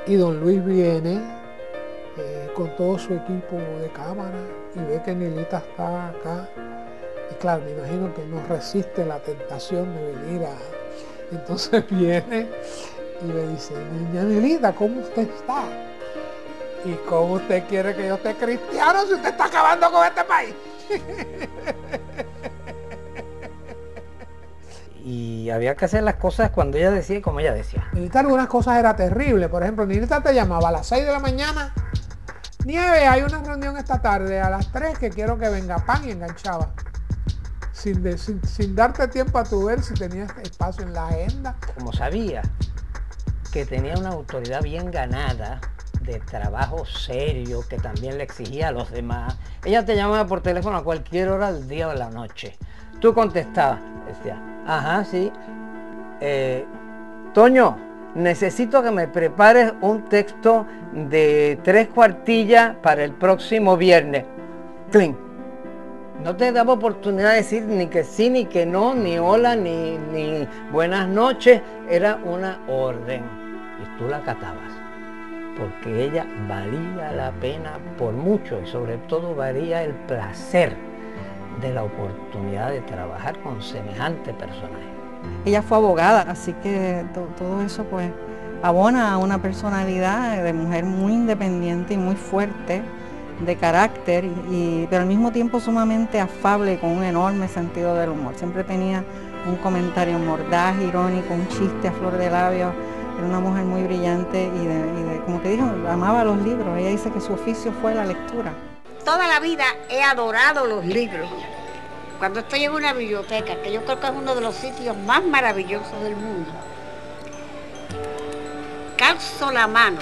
y don Luis viene eh, con todo su equipo de cámara y ve que Nilita está acá y claro, me imagino que no resiste la tentación de venir a... Entonces viene y me dice, niña Nilita, ¿cómo usted está? ¿Y cómo usted quiere que yo esté cristiano si usted está acabando con este país? y había que hacer las cosas cuando ella decía y como ella decía. Nilita algunas cosas era terrible. Por ejemplo, Nilita te llamaba a las 6 de la mañana. Nieve, hay una reunión esta tarde a las 3 que quiero que venga pan y enganchaba sin, darte tiempo a tu ver si tenías espacio en la agenda. Como sabía que tenía una autoridad bien ganada, de trabajo serio, que también le exigía a los demás, ella te llamaba por teléfono a cualquier hora del día o de la noche. Tú contestabas, decía, ajá, sí. Eh, Toño, necesito que me prepares un texto de tres cuartillas para el próximo viernes. Clink no te daba oportunidad de decir ni que sí, ni que no, ni hola, ni, ni buenas noches. Era una orden. Y tú la acatabas. Porque ella valía la pena por mucho y sobre todo valía el placer de la oportunidad de trabajar con semejante personaje. Ella fue abogada, así que todo eso pues abona a una personalidad de mujer muy independiente y muy fuerte de carácter, pero al mismo tiempo sumamente afable y con un enorme sentido del humor. Siempre tenía un comentario mordaz, irónico, un chiste a flor de labios. Era una mujer muy brillante y, de, como que dijo, amaba los libros. Ella dice que su oficio fue la lectura. Toda la vida he adorado los libros. Cuando estoy en una biblioteca, que yo creo que es uno de los sitios más maravillosos del mundo, calzo la mano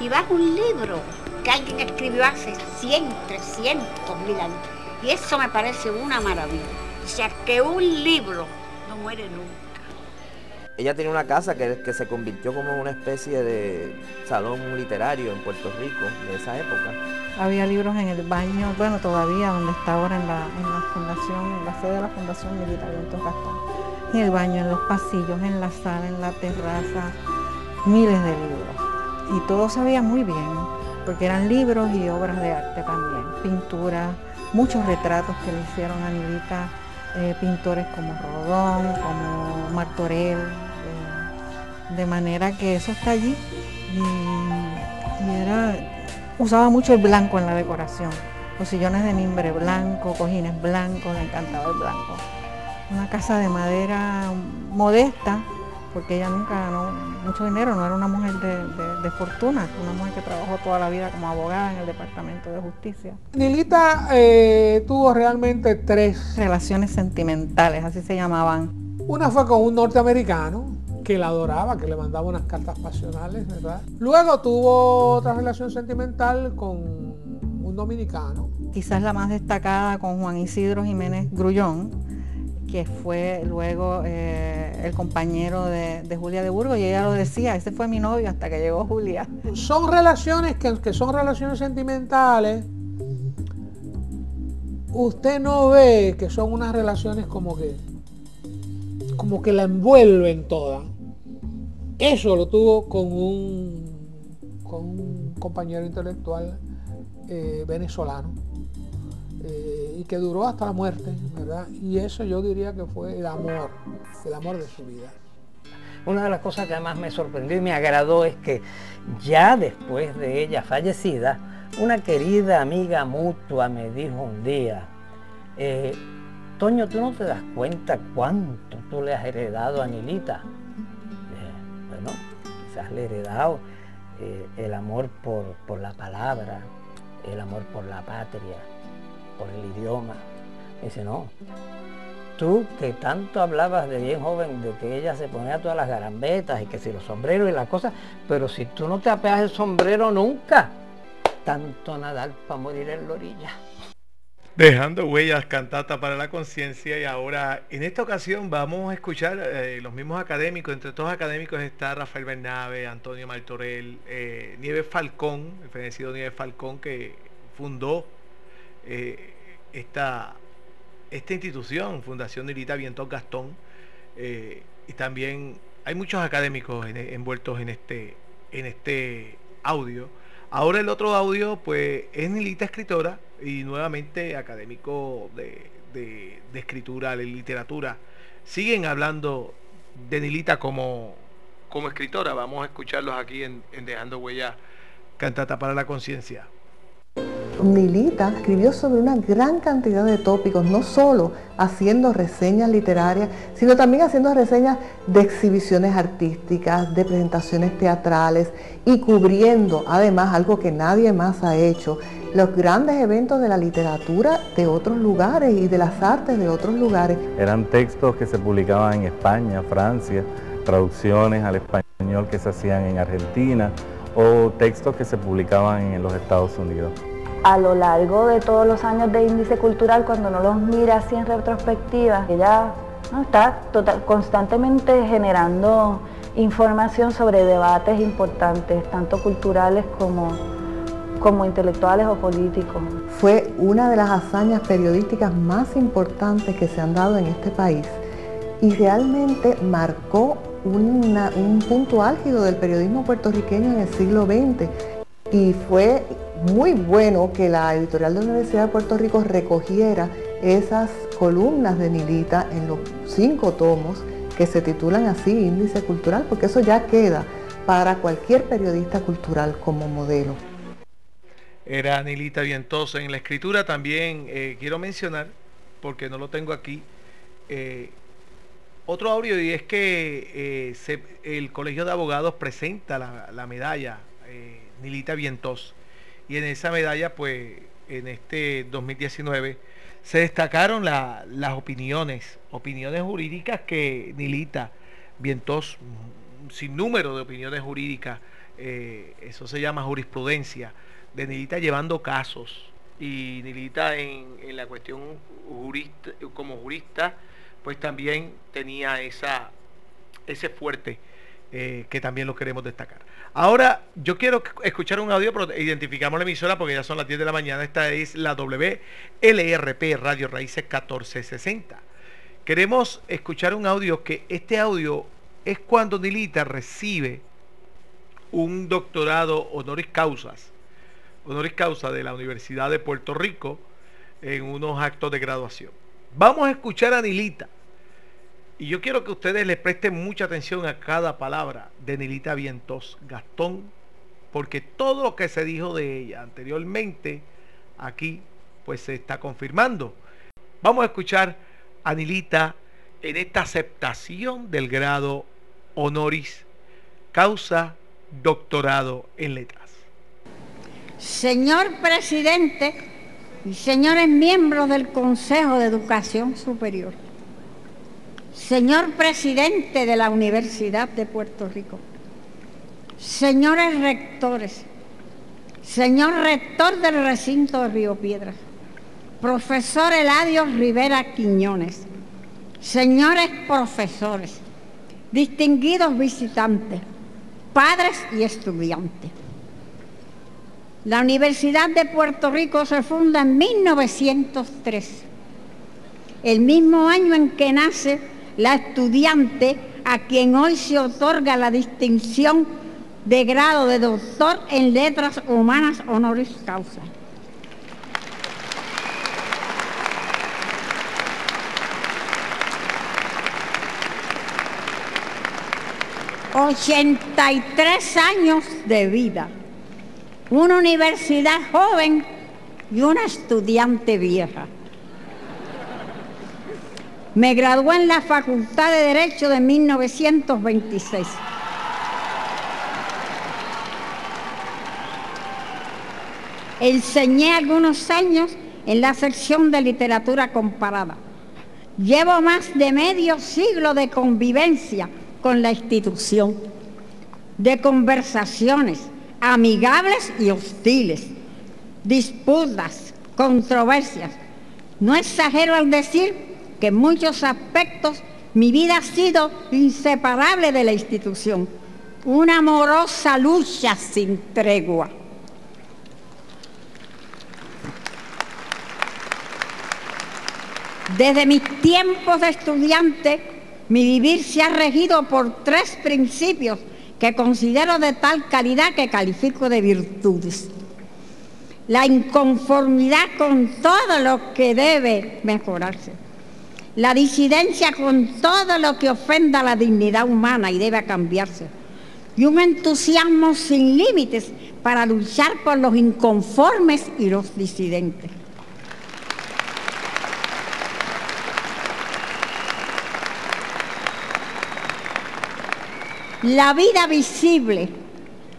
y bajo un libro que alguien escribió hace 100, 300 mil años. Y eso me parece una maravilla. O sea, que un libro no muere nunca. Ella tenía una casa que, se convirtió como una especie de salón literario en Puerto Rico de esa época. Había libros en el baño, bueno, todavía donde está ahora en la, fundación, en la sede de la Fundación Militar de Gastón. En el baño, en los pasillos, en la sala, en la terraza, miles de libros. Y todo se veía muy bien porque eran libros y obras de arte también, pinturas, muchos retratos que le hicieron a Nilita, eh, pintores como Rodón, como Martorell, de manera que eso está allí y, era, usaba mucho el blanco en la decoración, los sillones de mimbre blanco, cojines blancos, le encantaba el blanco. una casa de madera modesta, porque ella nunca ganó mucho dinero, no era una mujer de, fortuna, una mujer que trabajó toda la vida como abogada en el Departamento de Justicia. Nilita eh, tuvo realmente tres relaciones sentimentales, así se llamaban. Una fue con un norteamericano que la adoraba, que le mandaba unas cartas pasionales, ¿verdad? Luego tuvo otra relación sentimental con un dominicano. Quizás la más destacada con Juan Isidro Jiménez Grullón, que fue luego eh, el compañero de, Julia de Burgos, y ella lo decía, ese fue mi novio hasta que llegó Julia. Son relaciones que, que son relaciones sentimentales, usted no ve que son unas relaciones como que como que la envuelven toda. Eso lo tuvo con un, compañero intelectual eh, venezolano eh, y que duró hasta la muerte, ¿verdad? Y eso yo diría que fue el amor, el amor de su vida. Una de las cosas que además me sorprendió y me agradó es que ya después de ella fallecida, una querida amiga mutua me dijo un día, eh, Toño, ¿tú no te das cuenta cuánto tú le has heredado a Nilita? Bueno, quizás le he heredado eh, el amor por, por la palabra, el amor por la patria, por el idioma. dice, no, tú que tanto hablabas de bien joven, de que ella se ponía todas las garambetas y que si los sombreros y las cosas, pero si tú no te apeas el sombrero nunca, tanto nadar para morir en la orilla. Dejando huellas, cantata para la conciencia. Y ahora en esta ocasión vamos a escuchar eh, los mismos académicos, entre todos académicos está Rafael Bernabe, Antonio Martorell, eh, Nieves Falcón, el fenecido Nieves Falcón que fundó eh, esta, esta institución, Fundación Nilita Vientos Gastón, eh, y también hay muchos académicos envueltos en este, en este audio. Ahora el otro audio, pues, es Nilita escritora y nuevamente académico de, de, escritura, de literatura. Siguen hablando de Nilita como, como escritora. Vamos a escucharlos aquí en, en Dejando Huella, Cantata para la Conciencia. Nilita escribió sobre una gran cantidad de tópicos, no solo haciendo reseñas literarias, sino también haciendo reseñas de exhibiciones artísticas, de presentaciones teatrales y cubriendo además algo que nadie más ha hecho, los grandes eventos de la literatura de otros lugares y de las artes de otros lugares. Eran textos que se publicaban en España, Francia, traducciones al español que se hacían en Argentina o textos que se publicaban en los Estados Unidos. A lo largo de todos los años de índice cultural, cuando uno los mira así en retrospectiva, ella está constantemente generando información sobre debates importantes, tanto culturales como, como intelectuales o políticos. Fue una de las hazañas periodísticas más importantes que se han dado en este país y realmente marcó un punto álgido del periodismo puertorriqueño en el siglo XX y fue muy bueno que la editorial de la Universidad de Puerto Rico recogiera esas columnas de Nilita en los cinco tomos que se titulan así Índice Cultural, porque eso ya queda para cualquier periodista cultural como modelo. Era Nilita Vientosa en la escritura. También eh, quiero mencionar, porque no lo tengo aquí, eh, otro audio y es que eh, el Colegio de Abogados presenta la, medalla Nilita Vientos y en esa medalla pues en este 2019 se destacaron las opiniones, opiniones jurídicas que Nilita Vientos, sin número de opiniones jurídicas, eso se llama jurisprudencia, de Nilita llevando casos y Nilita en, la cuestión jurista, como jurista pues también tenía esa, ese fuerte eh, que también lo queremos destacar. Ahora, yo quiero escuchar un audio, pero identificamos la emisora porque ya son las 10 de la mañana. Esta es la WLRP Radio Raíces 1460. Queremos escuchar un audio que este audio es cuando Nilita recibe un doctorado honoris causas, honoris causa de la Universidad de Puerto Rico en unos actos de graduación. Vamos a escuchar a Nilita. Y yo quiero que ustedes les presten mucha atención a cada palabra de Nilita Vientos Gastón, porque todo lo que se dijo de ella anteriormente, aquí pues se está confirmando. Vamos a escuchar a Nilita en esta aceptación del grado honoris causa doctorado en letras. Señor presidente y señores miembros del Consejo de Educación Superior, señor presidente de la Universidad de Puerto Rico, señores rectores, señor rector del recinto de Río Piedras, profesor Eladio Rivera Quiñones, señores profesores, distinguidos visitantes, padres y estudiantes. La Universidad de Puerto Rico se funda en 1903, el mismo año en que nace la estudiante a quien hoy se otorga la distinción de grado de doctor en letras humanas honoris causa. ...83 años de vida una universidad joven y una estudiante vieja. Me gradué en la Facultad de Derecho de 1926. Enseñé algunos años en la sección de literatura comparada. Llevo más de medio siglo de convivencia con la institución, de conversaciones, amigables y hostiles, disputas, controversias. No exagero al decir que en muchos aspectos mi vida ha sido inseparable de la institución, una amorosa lucha sin tregua. Desde mis tiempos de estudiante, mi vivir se ha regido por tres principios que considero de tal calidad que califico de virtudes. La inconformidad con todo lo que debe mejorarse. La disidencia con todo lo que ofenda la dignidad humana y debe cambiarse. Y un entusiasmo sin límites para luchar por los inconformes y los disidentes. La vida visible,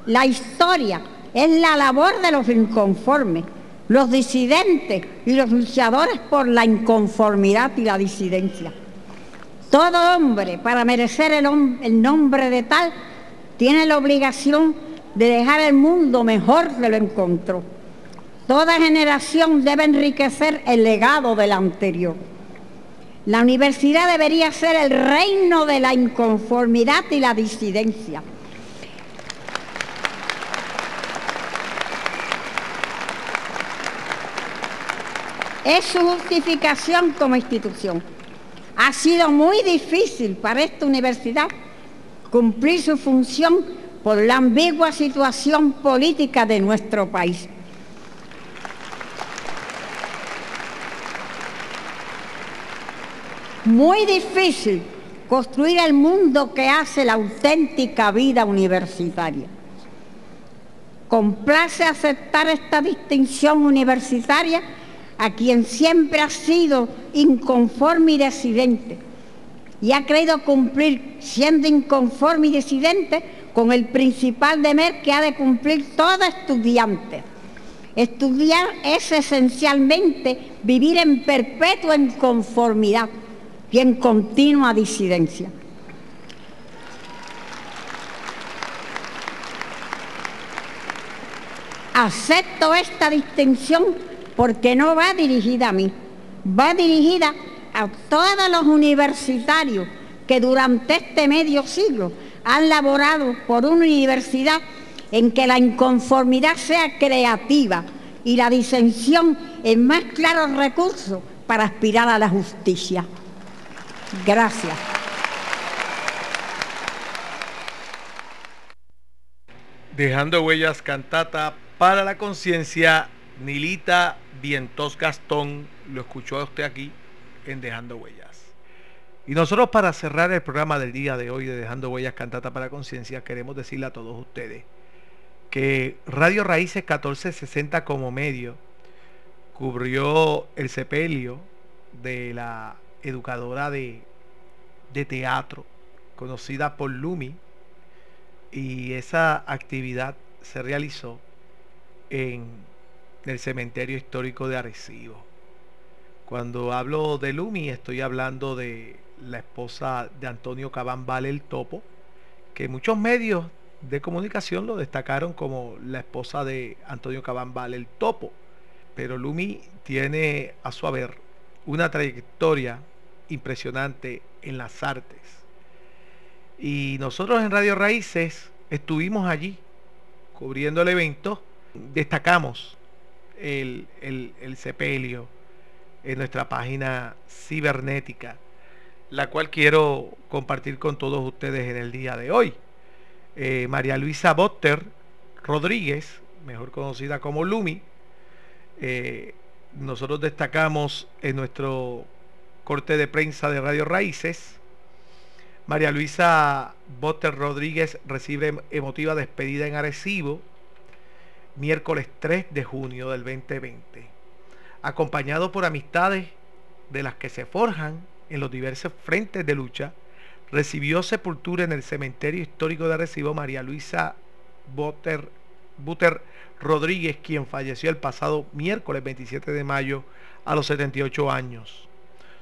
la historia, es la labor de los inconformes, los disidentes y los luchadores por la inconformidad y la disidencia. Todo hombre, para merecer el, nombre de tal, tiene la obligación de dejar el mundo mejor que lo encontró. Toda generación debe enriquecer el legado del anterior. La universidad debería ser el reino de la inconformidad y la disidencia. Es su justificación como institución. Ha sido muy difícil para esta universidad cumplir su función por la ambigua situación política de nuestro país. Muy difícil construir el mundo que hace la auténtica vida universitaria. Complace aceptar esta distinción universitaria a quien siempre ha sido inconforme y decidente y ha creído cumplir, siendo inconforme y decidente, con el principal deber que ha de cumplir todo estudiante. Estudiar es esencialmente vivir en perpetua inconformidad y en continua disidencia. Acepto esta distinción porque no va dirigida a mí, va dirigida a todos los universitarios que durante este medio siglo han laborado por una universidad en que la inconformidad sea creativa y la disensión el más claro recurso para aspirar a la justicia. Gracias. Dejando huellas cantata para la conciencia, Nilita Vientos Gastón, lo escuchó usted aquí en Dejando Huellas. Y nosotros para cerrar el programa del día de hoy de Dejando Huellas Cantata para la Conciencia, queremos decirle a todos ustedes que Radio Raíces 1460 como medio cubrió el sepelio de la educadora de de teatro conocida por Lumi y esa actividad se realizó en el cementerio histórico de Arecibo. Cuando hablo de Lumi estoy hablando de la esposa de Antonio Cabán Vale el Topo, que muchos medios de comunicación lo destacaron como la esposa de Antonio Cabán Vale el Topo. Pero Lumi tiene a su haber una trayectoria impresionante en las artes. Y nosotros en Radio Raíces estuvimos allí cubriendo el evento, destacamos el, el, sepelio en nuestra página cibernética, la cual quiero compartir con todos ustedes en el día de hoy. Eh, María Luisa Botter Rodríguez, mejor conocida como Lumi, eh, nosotros destacamos en nuestro corte de prensa de Radio Raíces. María Luisa Botter Rodríguez recibe emotiva despedida en Arecibo, miércoles 3 de junio del 2020, acompañado por amistades de las que se forjan en los diversos frentes de lucha, recibió sepultura en el cementerio histórico de Arecibo María Luisa Botter, Butter Rodríguez, quien falleció el pasado miércoles 27 de mayo a los 78 años.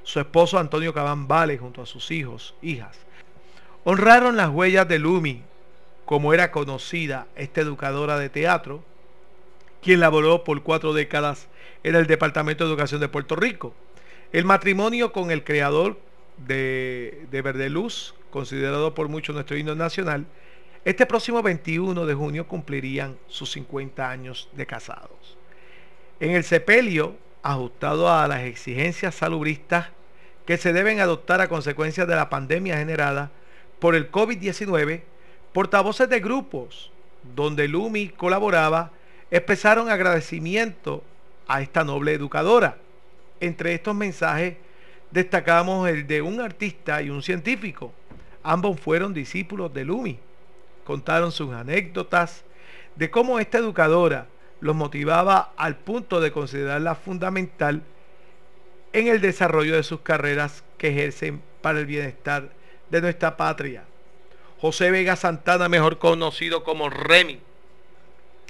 Su esposo Antonio Cabán Vale, junto a sus hijos, hijas, honraron las huellas de Lumi, como era conocida esta educadora de teatro, quien laboró por cuatro décadas en el Departamento de Educación de Puerto Rico. El matrimonio con el creador de, de Verde Luz, considerado por muchos nuestro himno nacional, este próximo 21 de junio cumplirían sus 50 años de casados. En el sepelio, ajustado a las exigencias salubristas que se deben adoptar a consecuencia de la pandemia generada por el COVID-19, portavoces de grupos donde Lumi colaboraba expresaron agradecimiento a esta noble educadora. Entre estos mensajes destacamos el de un artista y un científico. Ambos fueron discípulos de Lumi contaron sus anécdotas de cómo esta educadora los motivaba al punto de considerarla fundamental en el desarrollo de sus carreras que ejercen para el bienestar de nuestra patria. José Vega Santana, mejor conocido como Remy,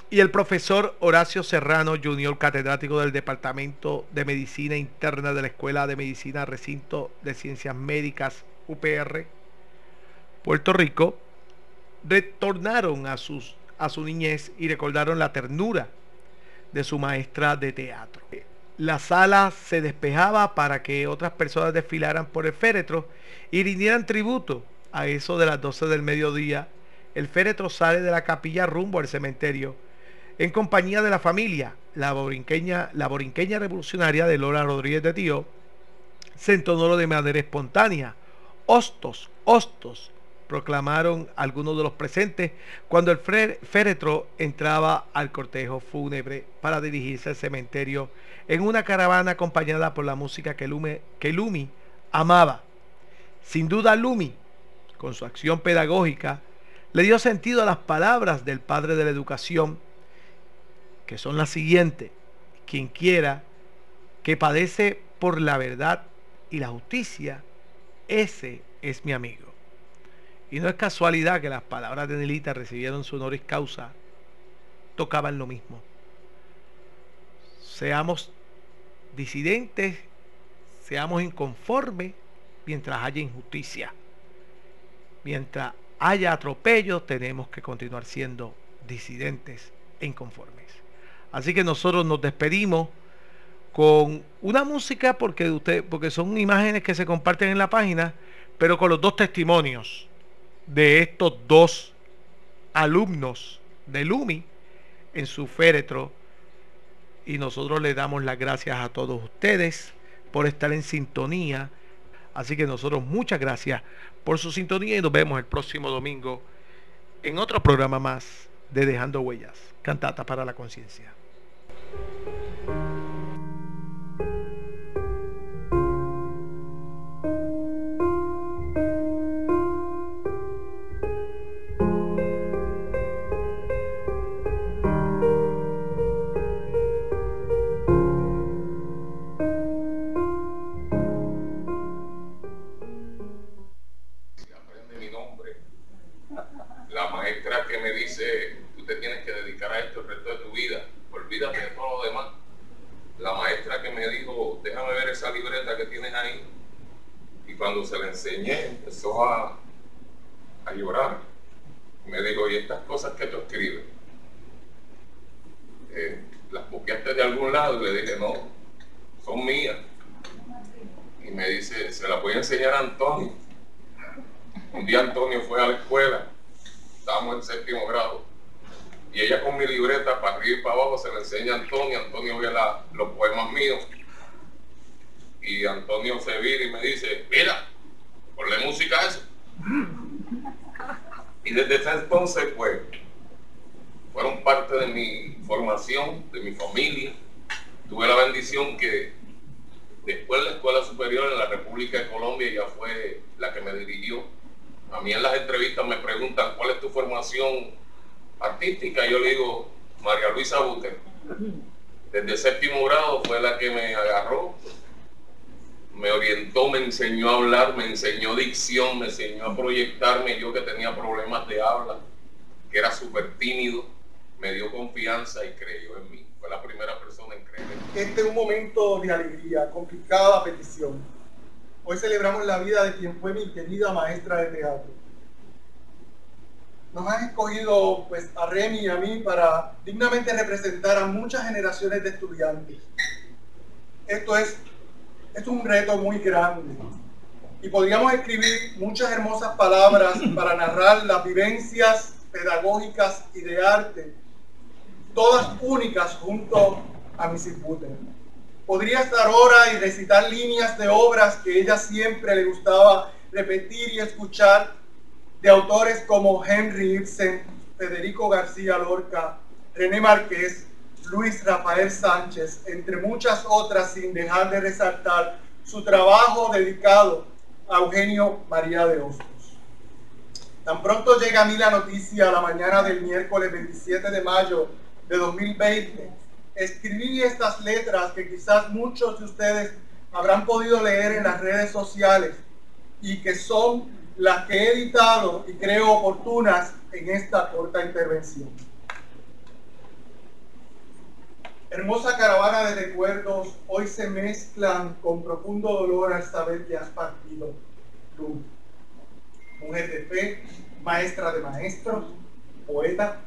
y el profesor Horacio Serrano Junior, catedrático del Departamento de Medicina Interna de la Escuela de Medicina Recinto de Ciencias Médicas UPR, Puerto Rico, retornaron a, sus, a su niñez y recordaron la ternura de su maestra de teatro. La sala se despejaba para que otras personas desfilaran por el féretro y rindieran tributo. A eso de las 12 del mediodía, el féretro sale de la capilla rumbo al cementerio en compañía de la familia, la borinqueña, revolucionaria de Lola Rodríguez de Tío, se entonó de manera espontánea. Hostos, hostos, proclamaron algunos de los presentes cuando el féretro entraba al cortejo fúnebre para dirigirse al cementerio en una caravana acompañada por la música que, que Lumi amaba. Sin duda Lumi, con su acción pedagógica, le dio sentido a las palabras del padre de la educación, que son las siguientes. Quien quiera que padece por la verdad y la justicia, ese es mi amigo. Y no es casualidad que las palabras de Nelita recibieron su honoris causa, tocaban lo mismo. Seamos disidentes, seamos inconformes mientras haya injusticia. Mientras haya atropellos, tenemos que continuar siendo disidentes e inconformes. Así que nosotros nos despedimos con una música porque usted porque son imágenes que se comparten en la página, pero con los dos testimonios de estos dos alumnos de Lumi en su féretro. Y nosotros le damos las gracias a todos ustedes por estar en sintonía. Así que nosotros muchas gracias por su sintonía y nos vemos el próximo domingo en otro programa más de Dejando Huellas, Cantata para la Conciencia. Olvídate de demás. La maestra que me dijo, déjame ver esa libreta que tienes ahí. Y cuando se la enseñé, empezó a, a llorar. Me dijo, ¿y estas cosas que tú escribes? Eh, ¿Las copiaste de algún lado? Y le dije, no, son mías. Y me dice, se las voy a enseñar a Antonio. Un día Antonio fue a la escuela, estábamos en séptimo grado, y ella con mi libreta para arriba y para abajo se la enseña a Antonio, Antonio ve los poemas míos, y Antonio se vira y me dice, mira, ponle música a eso. Y desde ese entonces, pues, fueron parte de mi formación, de mi familia. Tuve la bendición que después de la Escuela Superior en la República de Colombia ella fue la que me dirigió. A mí en las entrevistas me preguntan cuál es tu formación artística. Yo le digo, María Luisa Bute. Desde séptimo grado fue la que me agarró, me orientó, me enseñó a hablar, me enseñó dicción, me enseñó a proyectarme. Yo que tenía problemas de habla, que era súper tímido, me dio confianza y creyó en mí. Fue la primera persona en creer. Este es un momento de alegría, complicada petición. Hoy celebramos la vida de quien fue mi querida maestra de teatro. Nos han escogido pues, a Remy y a mí para dignamente representar a muchas generaciones de estudiantes. Esto es es un reto muy grande. Y podríamos escribir muchas hermosas palabras para narrar las vivencias pedagógicas y de arte, todas únicas junto a Mrs. Butter. Podría estar ahora y recitar líneas de obras que ella siempre le gustaba repetir y escuchar de autores como Henry Ibsen, Federico García Lorca, René Márquez, Luis Rafael Sánchez, entre muchas otras, sin dejar de resaltar su trabajo dedicado a Eugenio María de Hostos. Tan pronto llega a mí la noticia a la mañana del miércoles 27 de mayo de 2020, escribí estas letras que quizás muchos de ustedes habrán podido leer en las redes sociales y que son las que he editado y creo oportunas en esta corta intervención. Hermosa caravana de recuerdos hoy se mezclan con profundo dolor al saber que has partido tú. Mujer de fe, maestra de maestros, poeta,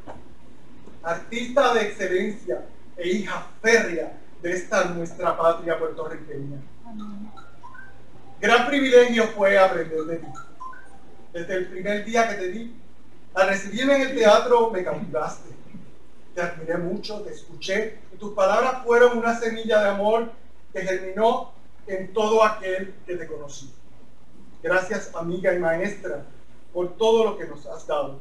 artista de excelencia e hija férrea de esta nuestra patria puertorriqueña. Gran privilegio fue aprender de ti. Desde el primer día que te di, al recibirme en el teatro me cautivaste te admiré mucho, te escuché, y tus palabras fueron una semilla de amor que germinó en todo aquel que te conocí. Gracias, amiga y maestra, por todo lo que nos has dado,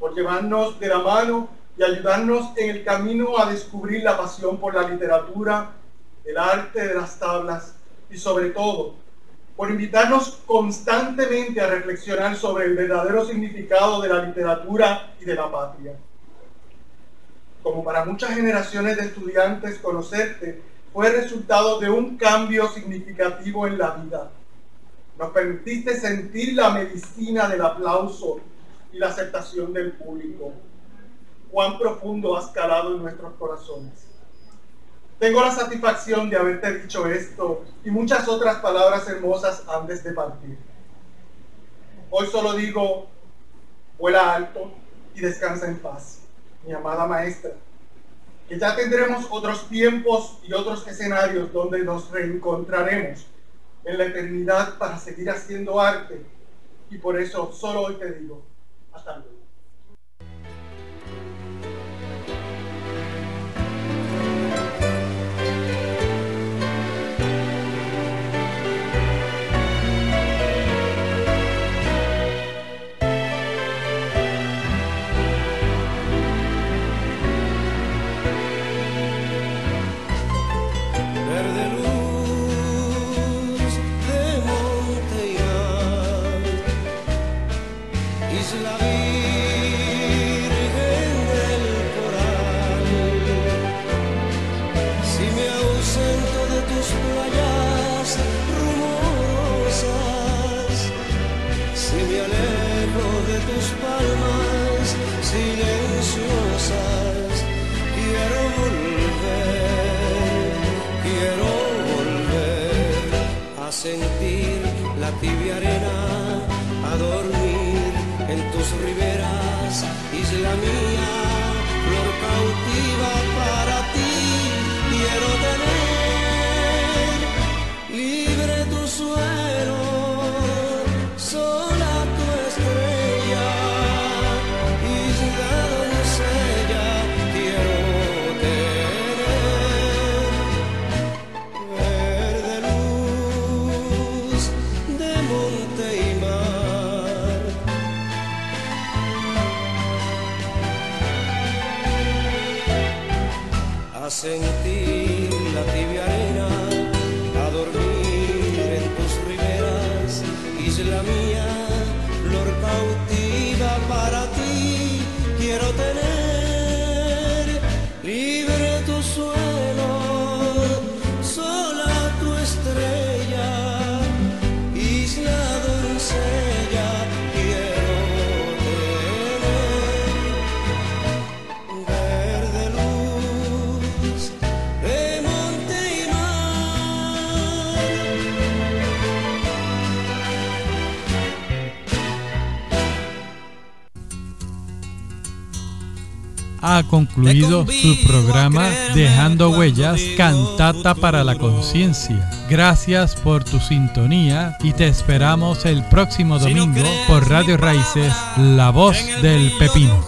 por llevarnos de la mano y ayudarnos en el camino a descubrir la pasión por la literatura, el arte de las tablas y sobre todo por invitarnos constantemente a reflexionar sobre el verdadero significado de la literatura y de la patria como para muchas generaciones de estudiantes, conocerte fue resultado de un cambio significativo en la vida. Nos permitiste sentir la medicina del aplauso y la aceptación del público. Cuán profundo has calado en nuestros corazones. Tengo la satisfacción de haberte dicho esto y muchas otras palabras hermosas antes de partir. Hoy solo digo, vuela alto y descansa en paz mi amada maestra, que ya tendremos otros tiempos y otros escenarios donde nos reencontraremos en la eternidad para seguir haciendo arte. Y por eso solo hoy te digo, hasta luego. A ha concluido su programa Dejando Huellas, Cantata para la Conciencia. Gracias por tu sintonía y te esperamos el próximo domingo por Radio Raíces, La Voz del Pepino.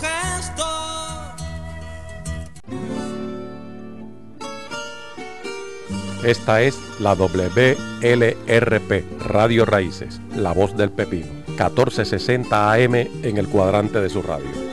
Esta es la WLRP, Radio Raíces, La Voz del Pepino, 1460 AM en el cuadrante de su radio.